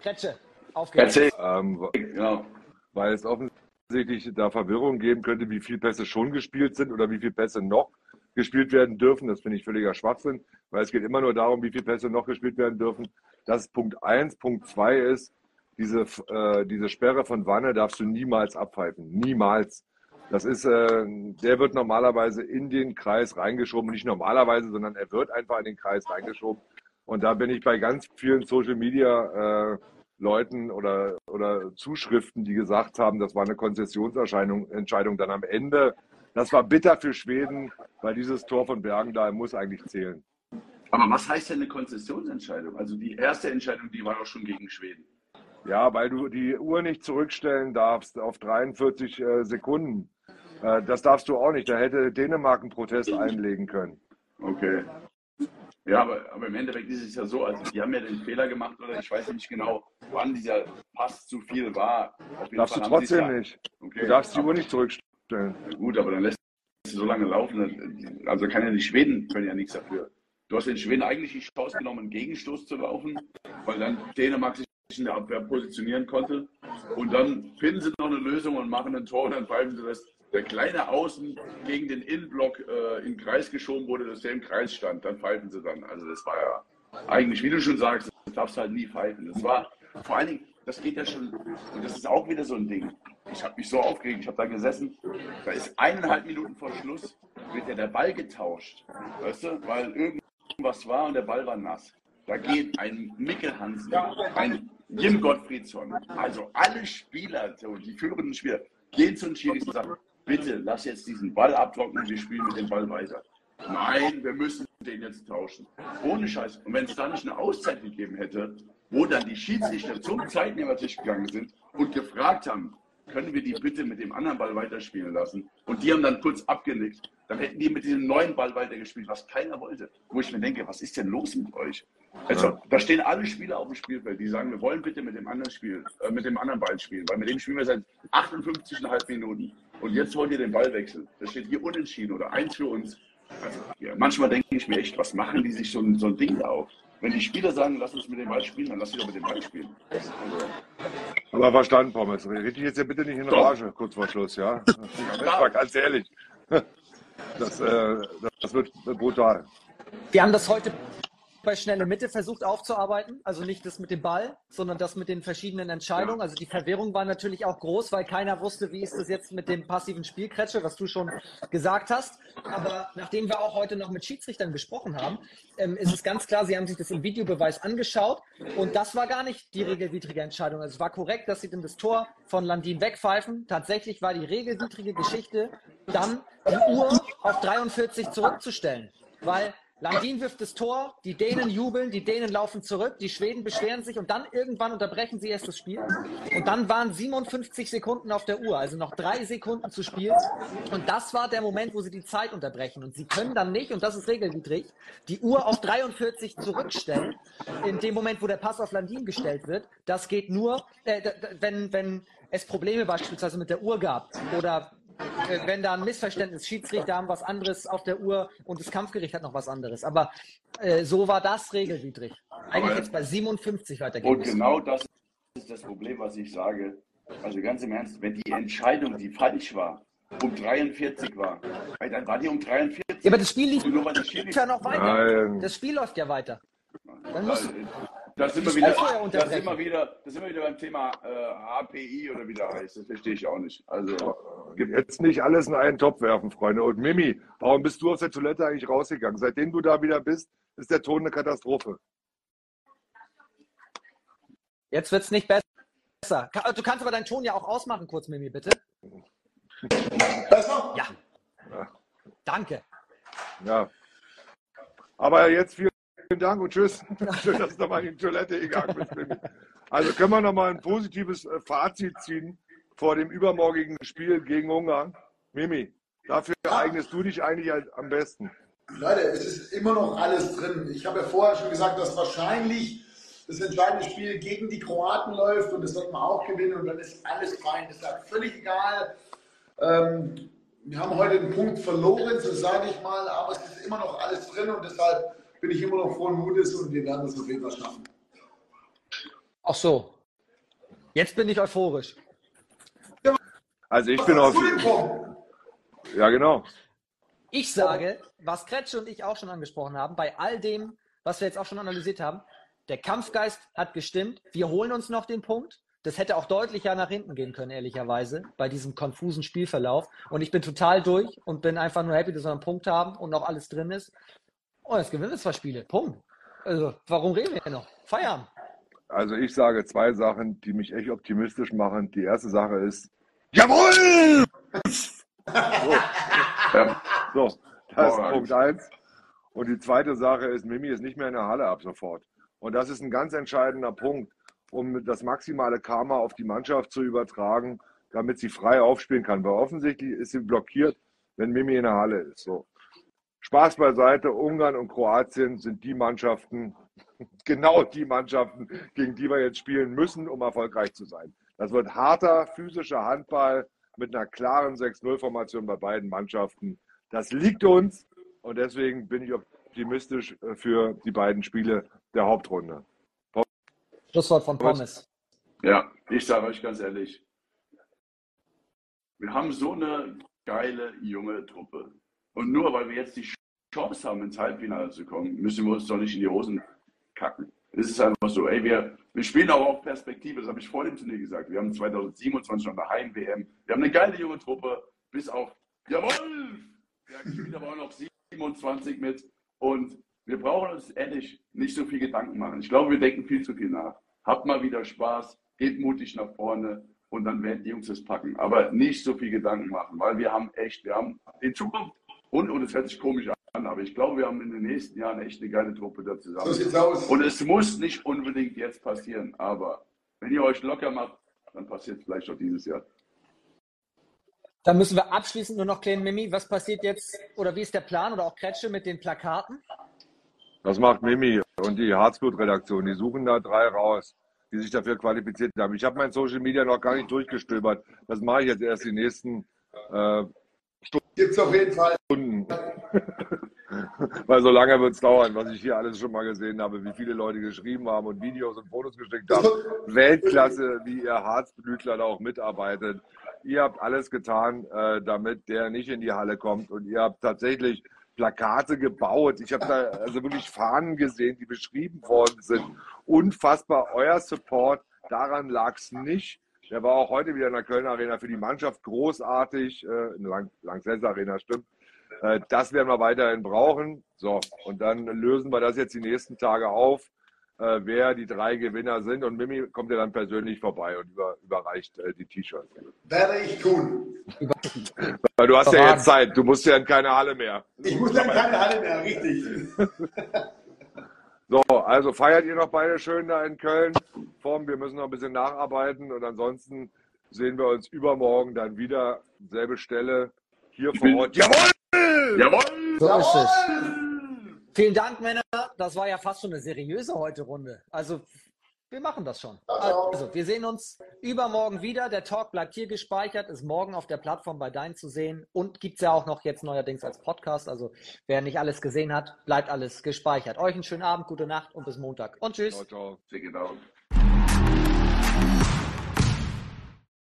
Speaker 1: Kretsche, auf geht's.
Speaker 3: Erzähl.
Speaker 4: Ähm,
Speaker 3: Ja.
Speaker 4: weil es offensichtlich da Verwirrung geben könnte, wie viele Pässe schon gespielt sind oder wie viele Pässe noch gespielt werden dürfen. Das finde ich völliger Schwachsinn, weil es geht immer nur darum, wie viele Pässe noch gespielt werden dürfen. Das ist Punkt eins. Punkt zwei ist, diese, äh, diese Sperre von Wanne darfst du niemals abpfeifen. Niemals. Das ist, äh, der wird normalerweise in den Kreis reingeschoben. Nicht normalerweise, sondern er wird einfach in den Kreis reingeschoben. Und da bin ich bei ganz vielen Social Media äh, Leuten oder, oder Zuschriften, die gesagt haben, das war eine Konzessionserscheinung, Entscheidung dann am Ende. Das war bitter für Schweden, weil dieses Tor von Bergendahl muss eigentlich zählen.
Speaker 3: Aber was heißt denn eine Konzessionsentscheidung? Also die erste Entscheidung, die war doch schon gegen Schweden.
Speaker 4: Ja, weil du die Uhr nicht zurückstellen darfst auf 43 äh, Sekunden. Äh, das darfst du auch nicht. Da hätte Dänemark einen Protest einlegen können.
Speaker 3: Okay. Ja, aber, aber im Endeffekt ist es ja so, also die haben ja den Fehler gemacht, oder ich weiß nicht genau, wann dieser Pass zu viel war.
Speaker 4: Darfst du
Speaker 3: Fall es
Speaker 4: trotzdem
Speaker 3: ja-
Speaker 4: nicht.
Speaker 3: Okay.
Speaker 4: Du darfst die Uhr nicht zurückstellen.
Speaker 3: Gut, aber dann lässt du so lange laufen. Also kann ja die Schweden können ja nichts dafür. Du hast den Schweden eigentlich die Chance genommen, einen Gegenstoß zu laufen, weil dann Dänemark sich in der Abwehr positionieren konnte. Und dann finden sie noch eine Lösung und machen ein Tor und dann pfeifen sie das. Der kleine Außen gegen den Innenblock äh, in den Kreis geschoben wurde, dass der im Kreis stand. Dann pfeifen sie dann. Also das war ja eigentlich, wie du schon sagst, das darfst halt nie pfeifen. Das war vor allen Dingen, das geht ja schon, und das ist auch wieder so ein Ding. Ich habe mich so aufgeregt, ich habe da gesessen, da ist eineinhalb Minuten vor Schluss, wird ja der Ball getauscht, weißt du, weil irgendwas war und der Ball war nass. Da geht ein Mikkel Hansen, ein Jim Gottfriedsson, also alle Spieler, die führenden Spieler, gehen zu den Schiris und sagen, bitte lass jetzt diesen Ball abtrocknen, wir spielen mit dem Ball weiter. Nein, wir müssen den jetzt tauschen. Ohne Scheiß. Und wenn es da nicht eine Auszeit gegeben hätte, wo dann die Schiedsrichter zum Zeitnehmertisch gegangen sind und gefragt haben, können wir die bitte mit dem anderen Ball weiterspielen lassen? Und die haben dann kurz abgenickt. Dann hätten die mit diesem neuen Ball weitergespielt, was keiner wollte. Wo ich mir denke, was ist denn los mit euch? Also, da stehen alle Spieler auf dem Spielfeld, die sagen, wir wollen bitte mit dem anderen spielen, äh, mit dem anderen Ball spielen, weil mit dem spielen wir seit 58,5 Minuten. Und jetzt wollt ihr den Ball wechseln. Das steht hier unentschieden oder eins für uns. Also, ja, manchmal denke ich mir echt, was machen die sich so, ein- so ein Ding da auf? Wenn die Spieler sagen, lass uns mit dem Ball spielen, dann lass sie doch mit dem Ball spielen. Also,
Speaker 4: Aber verstanden, Pommes. Red dich jetzt ja bitte nicht in
Speaker 3: Doch.
Speaker 4: Rage, kurz vor Schluss, ja? War ganz ehrlich. Das, äh, das wird brutal.
Speaker 1: Wir haben das heute bei Schnelle Mitte versucht aufzuarbeiten. Also nicht das mit dem Ball, sondern das mit den verschiedenen Entscheidungen. Also die Verwirrung war natürlich auch groß, weil keiner wusste, wie ist das jetzt mit dem passiven Spielkretsche, was du schon gesagt hast. Aber nachdem wir auch heute noch mit Schiedsrichtern gesprochen haben, ähm, ist es ganz klar, sie haben sich das im Videobeweis angeschaut und das war gar nicht die regelwidrige Entscheidung. Also es war korrekt, dass sie dann das Tor von Landin wegpfeifen. Tatsächlich war die regelwidrige Geschichte, dann die Uhr auf 43 zurückzustellen. Weil Landin wirft das Tor, die Dänen jubeln, die Dänen laufen zurück, die Schweden beschweren sich und dann irgendwann unterbrechen sie erst das Spiel. Und dann waren 57 Sekunden auf der Uhr, also noch drei Sekunden zu spielen. Und das war der Moment, wo sie die Zeit unterbrechen. Und sie können dann nicht, und das ist regelwidrig, die Uhr auf 43 zurückstellen, in dem Moment, wo der Pass auf Landin gestellt wird. Das geht nur, äh, wenn, wenn es Probleme beispielsweise mit der Uhr gab oder wenn da ein Missverständnis, Schiedsrichter haben was anderes auf der Uhr und das Kampfgericht hat noch was anderes. Aber äh, so war das regelwidrig. Eigentlich
Speaker 3: Aber-
Speaker 1: jetzt bei 57 weitergehen
Speaker 3: Und
Speaker 1: müssen.
Speaker 3: genau das ist das Problem, was ich sage. Also ganz im Ernst, wenn die Entscheidung, die falsch war, um 43 war, weil dann war die um 43.
Speaker 1: Ja, aber das Spiel lief ja noch weiter.
Speaker 4: Nein.
Speaker 1: Das Spiel läuft ja weiter. Dann muss,
Speaker 3: Da sind wir wieder,
Speaker 1: Spielfeuer
Speaker 3: da
Speaker 1: unterbrechen.
Speaker 3: sind wir wieder, da sind wir wieder beim Thema äh, HPI oder wie der heißt. Das verstehe ich auch nicht. Also
Speaker 4: Jetzt nicht alles in einen Topf werfen, Freunde. Und Mimi, warum bist du aus der Toilette eigentlich rausgegangen? Seitdem du da wieder bist, ist der Ton eine Katastrophe.
Speaker 1: jetzt wird es nicht besser. Du kannst aber deinen Ton ja auch ausmachen, kurz, Mimi, bitte. Ja. Danke.
Speaker 4: Ja. Aber jetzt vielen Dank und tschüss. Schön, dass du nochmal in die Toilette gegangen bist, Mimi. Also können wir nochmal ein positives äh, Fazit ziehen vor dem übermorgigen Spiel gegen Ungarn. Mimi, dafür eignest du dich eigentlich am besten.
Speaker 2: Leute, es ist immer noch alles drin. Ich habe ja vorher schon gesagt, dass wahrscheinlich das entscheidende Spiel gegen die Kroaten läuft und das wird man auch gewinnen und dann ist alles fein. Das ist halt völlig egal. Ähm, wir haben heute einen Punkt verloren, so sage ich mal, aber es ist immer noch alles drin und deshalb bin ich immer noch frohen Mutes und wir werden das auf jeden Fall schaffen.
Speaker 1: Ach so. Jetzt bin ich euphorisch.
Speaker 4: Also ich bin auf. Ja, genau.
Speaker 1: Ich sage, was Kretsche und ich auch schon angesprochen haben, bei all dem, was wir jetzt auch schon analysiert haben, der Kampfgeist hat gestimmt. Wir holen uns noch den Punkt. Das hätte auch deutlicher nach hinten gehen können, ehrlicherweise, bei diesem konfusen Spielverlauf. Und ich bin total durch und bin einfach nur happy, dass wir einen Punkt haben und noch alles drin ist. Und jetzt gewinnen wir zwei Spiele. Punkt. Also, warum reden wir noch? Feierabend.
Speaker 4: Also ich sage zwei Sachen, die mich echt optimistisch machen. Die erste Sache ist, jawohl! So, so das ist. Punkt eins. Und die zweite Sache ist, Mimi ist nicht mehr in der Halle ab sofort. Und das ist ein ganz entscheidender Punkt, um das maximale Karma auf die Mannschaft zu übertragen, damit sie frei aufspielen kann. Weil offensichtlich ist sie blockiert, wenn Mimi in der Halle ist. So. Spaß beiseite, Ungarn und Kroatien sind die Mannschaften, genau die Mannschaften, gegen die wir jetzt spielen müssen, um erfolgreich zu sein. Das wird harter physischer Handball mit einer klaren 6-0-Formation bei beiden Mannschaften. Das liegt uns und deswegen bin ich optimistisch äh, für die beiden Spiele der Hauptrunde.
Speaker 1: Schlusswort von Pommes.
Speaker 3: Ja, ich sage euch ganz ehrlich, wir haben so eine geile junge Truppe. Und nur weil wir jetzt die Chance haben, ins Halbfinale zu kommen, müssen wir uns doch nicht in die Hosen kacken. Es ist einfach so, ey, wir, wir spielen auch auf Perspektive, das habe ich vor dem Turnier gesagt. Wir haben 2027 noch eine Heim-WM. Wir haben eine geile junge Truppe, bis auf, jawohl, der spielt aber auch noch 27 mit. Und wir brauchen uns ehrlich nicht so viel Gedanken machen. Ich glaube, wir denken viel zu viel nach. Habt mal wieder Spaß, geht mutig nach vorne und dann werden die Jungs es packen. Aber nicht so viel Gedanken machen, weil wir haben echt, wir haben in Zukunft und, und es hört sich komisch an, aber ich glaube, wir haben in den nächsten Jahren echt eine geile Truppe da zusammen.
Speaker 2: So sieht's aus.
Speaker 3: Und es muss nicht unbedingt jetzt passieren, aber wenn ihr euch locker macht, dann passiert es vielleicht auch dieses Jahr.
Speaker 1: Dann müssen wir abschließend nur noch klären, Mimi, was passiert jetzt oder wie ist der Plan oder auch Kretsche mit den Plakaten?
Speaker 4: Das macht Mimi und die Harzblut-Redaktion. Die suchen da drei raus, die sich dafür qualifiziert haben. Ich habe mein Social Media noch gar nicht durchgestöbert. Das mache ich jetzt erst die nächsten äh.
Speaker 2: Gibt's auf jeden Fall.
Speaker 4: Weil so lange wird es dauern, was ich hier alles schon mal gesehen habe, wie viele Leute geschrieben haben und Videos und Fotos geschickt haben. Weltklasse, wie ihr Harzblütler da auch mitarbeitet. Ihr habt alles getan, äh, damit der nicht in die Halle kommt. Und ihr habt tatsächlich Plakate gebaut. Ich habe da also wirklich Fahnen gesehen, die beschrieben worden sind. Unfassbar euer Support. Daran lag es nicht. Der war auch heute wieder in der Kölner Arena für die Mannschaft großartig. Äh, in der Lang Lanxess Arena, stimmt. Äh, das werden wir weiterhin brauchen. So, und dann lösen wir das jetzt die nächsten Tage auf, äh, wer die drei Gewinner sind. Und Mimi kommt ja dann persönlich vorbei und über, überreicht äh, die T-Shirts.
Speaker 2: Werde ich tun.
Speaker 4: Weil du hast ja jetzt Zeit. Du musst ja in keine Halle mehr.
Speaker 2: Ich muss dann keine Halle mehr, richtig.
Speaker 4: So, also feiert ihr noch beide schön da in Köln. Form, wir müssen noch ein bisschen nacharbeiten und ansonsten sehen wir uns übermorgen dann wieder. Selbe Stelle hier vor Ort. Jawohl!
Speaker 3: Jawohl!
Speaker 1: So ist es. Vielen Dank, Männer. Das war ja fast schon eine seriöse heute Runde. Also, wir machen das schon. Also, wir sehen uns übermorgen wieder. Der Talk bleibt hier gespeichert, ist morgen auf der Plattform bei Dein zu sehen und gibt es ja auch noch jetzt neuerdings als Podcast. Also, wer nicht alles gesehen hat, bleibt alles gespeichert. Euch einen schönen Abend, gute Nacht und bis Montag. Und tschüss.
Speaker 4: Ciao, ciao.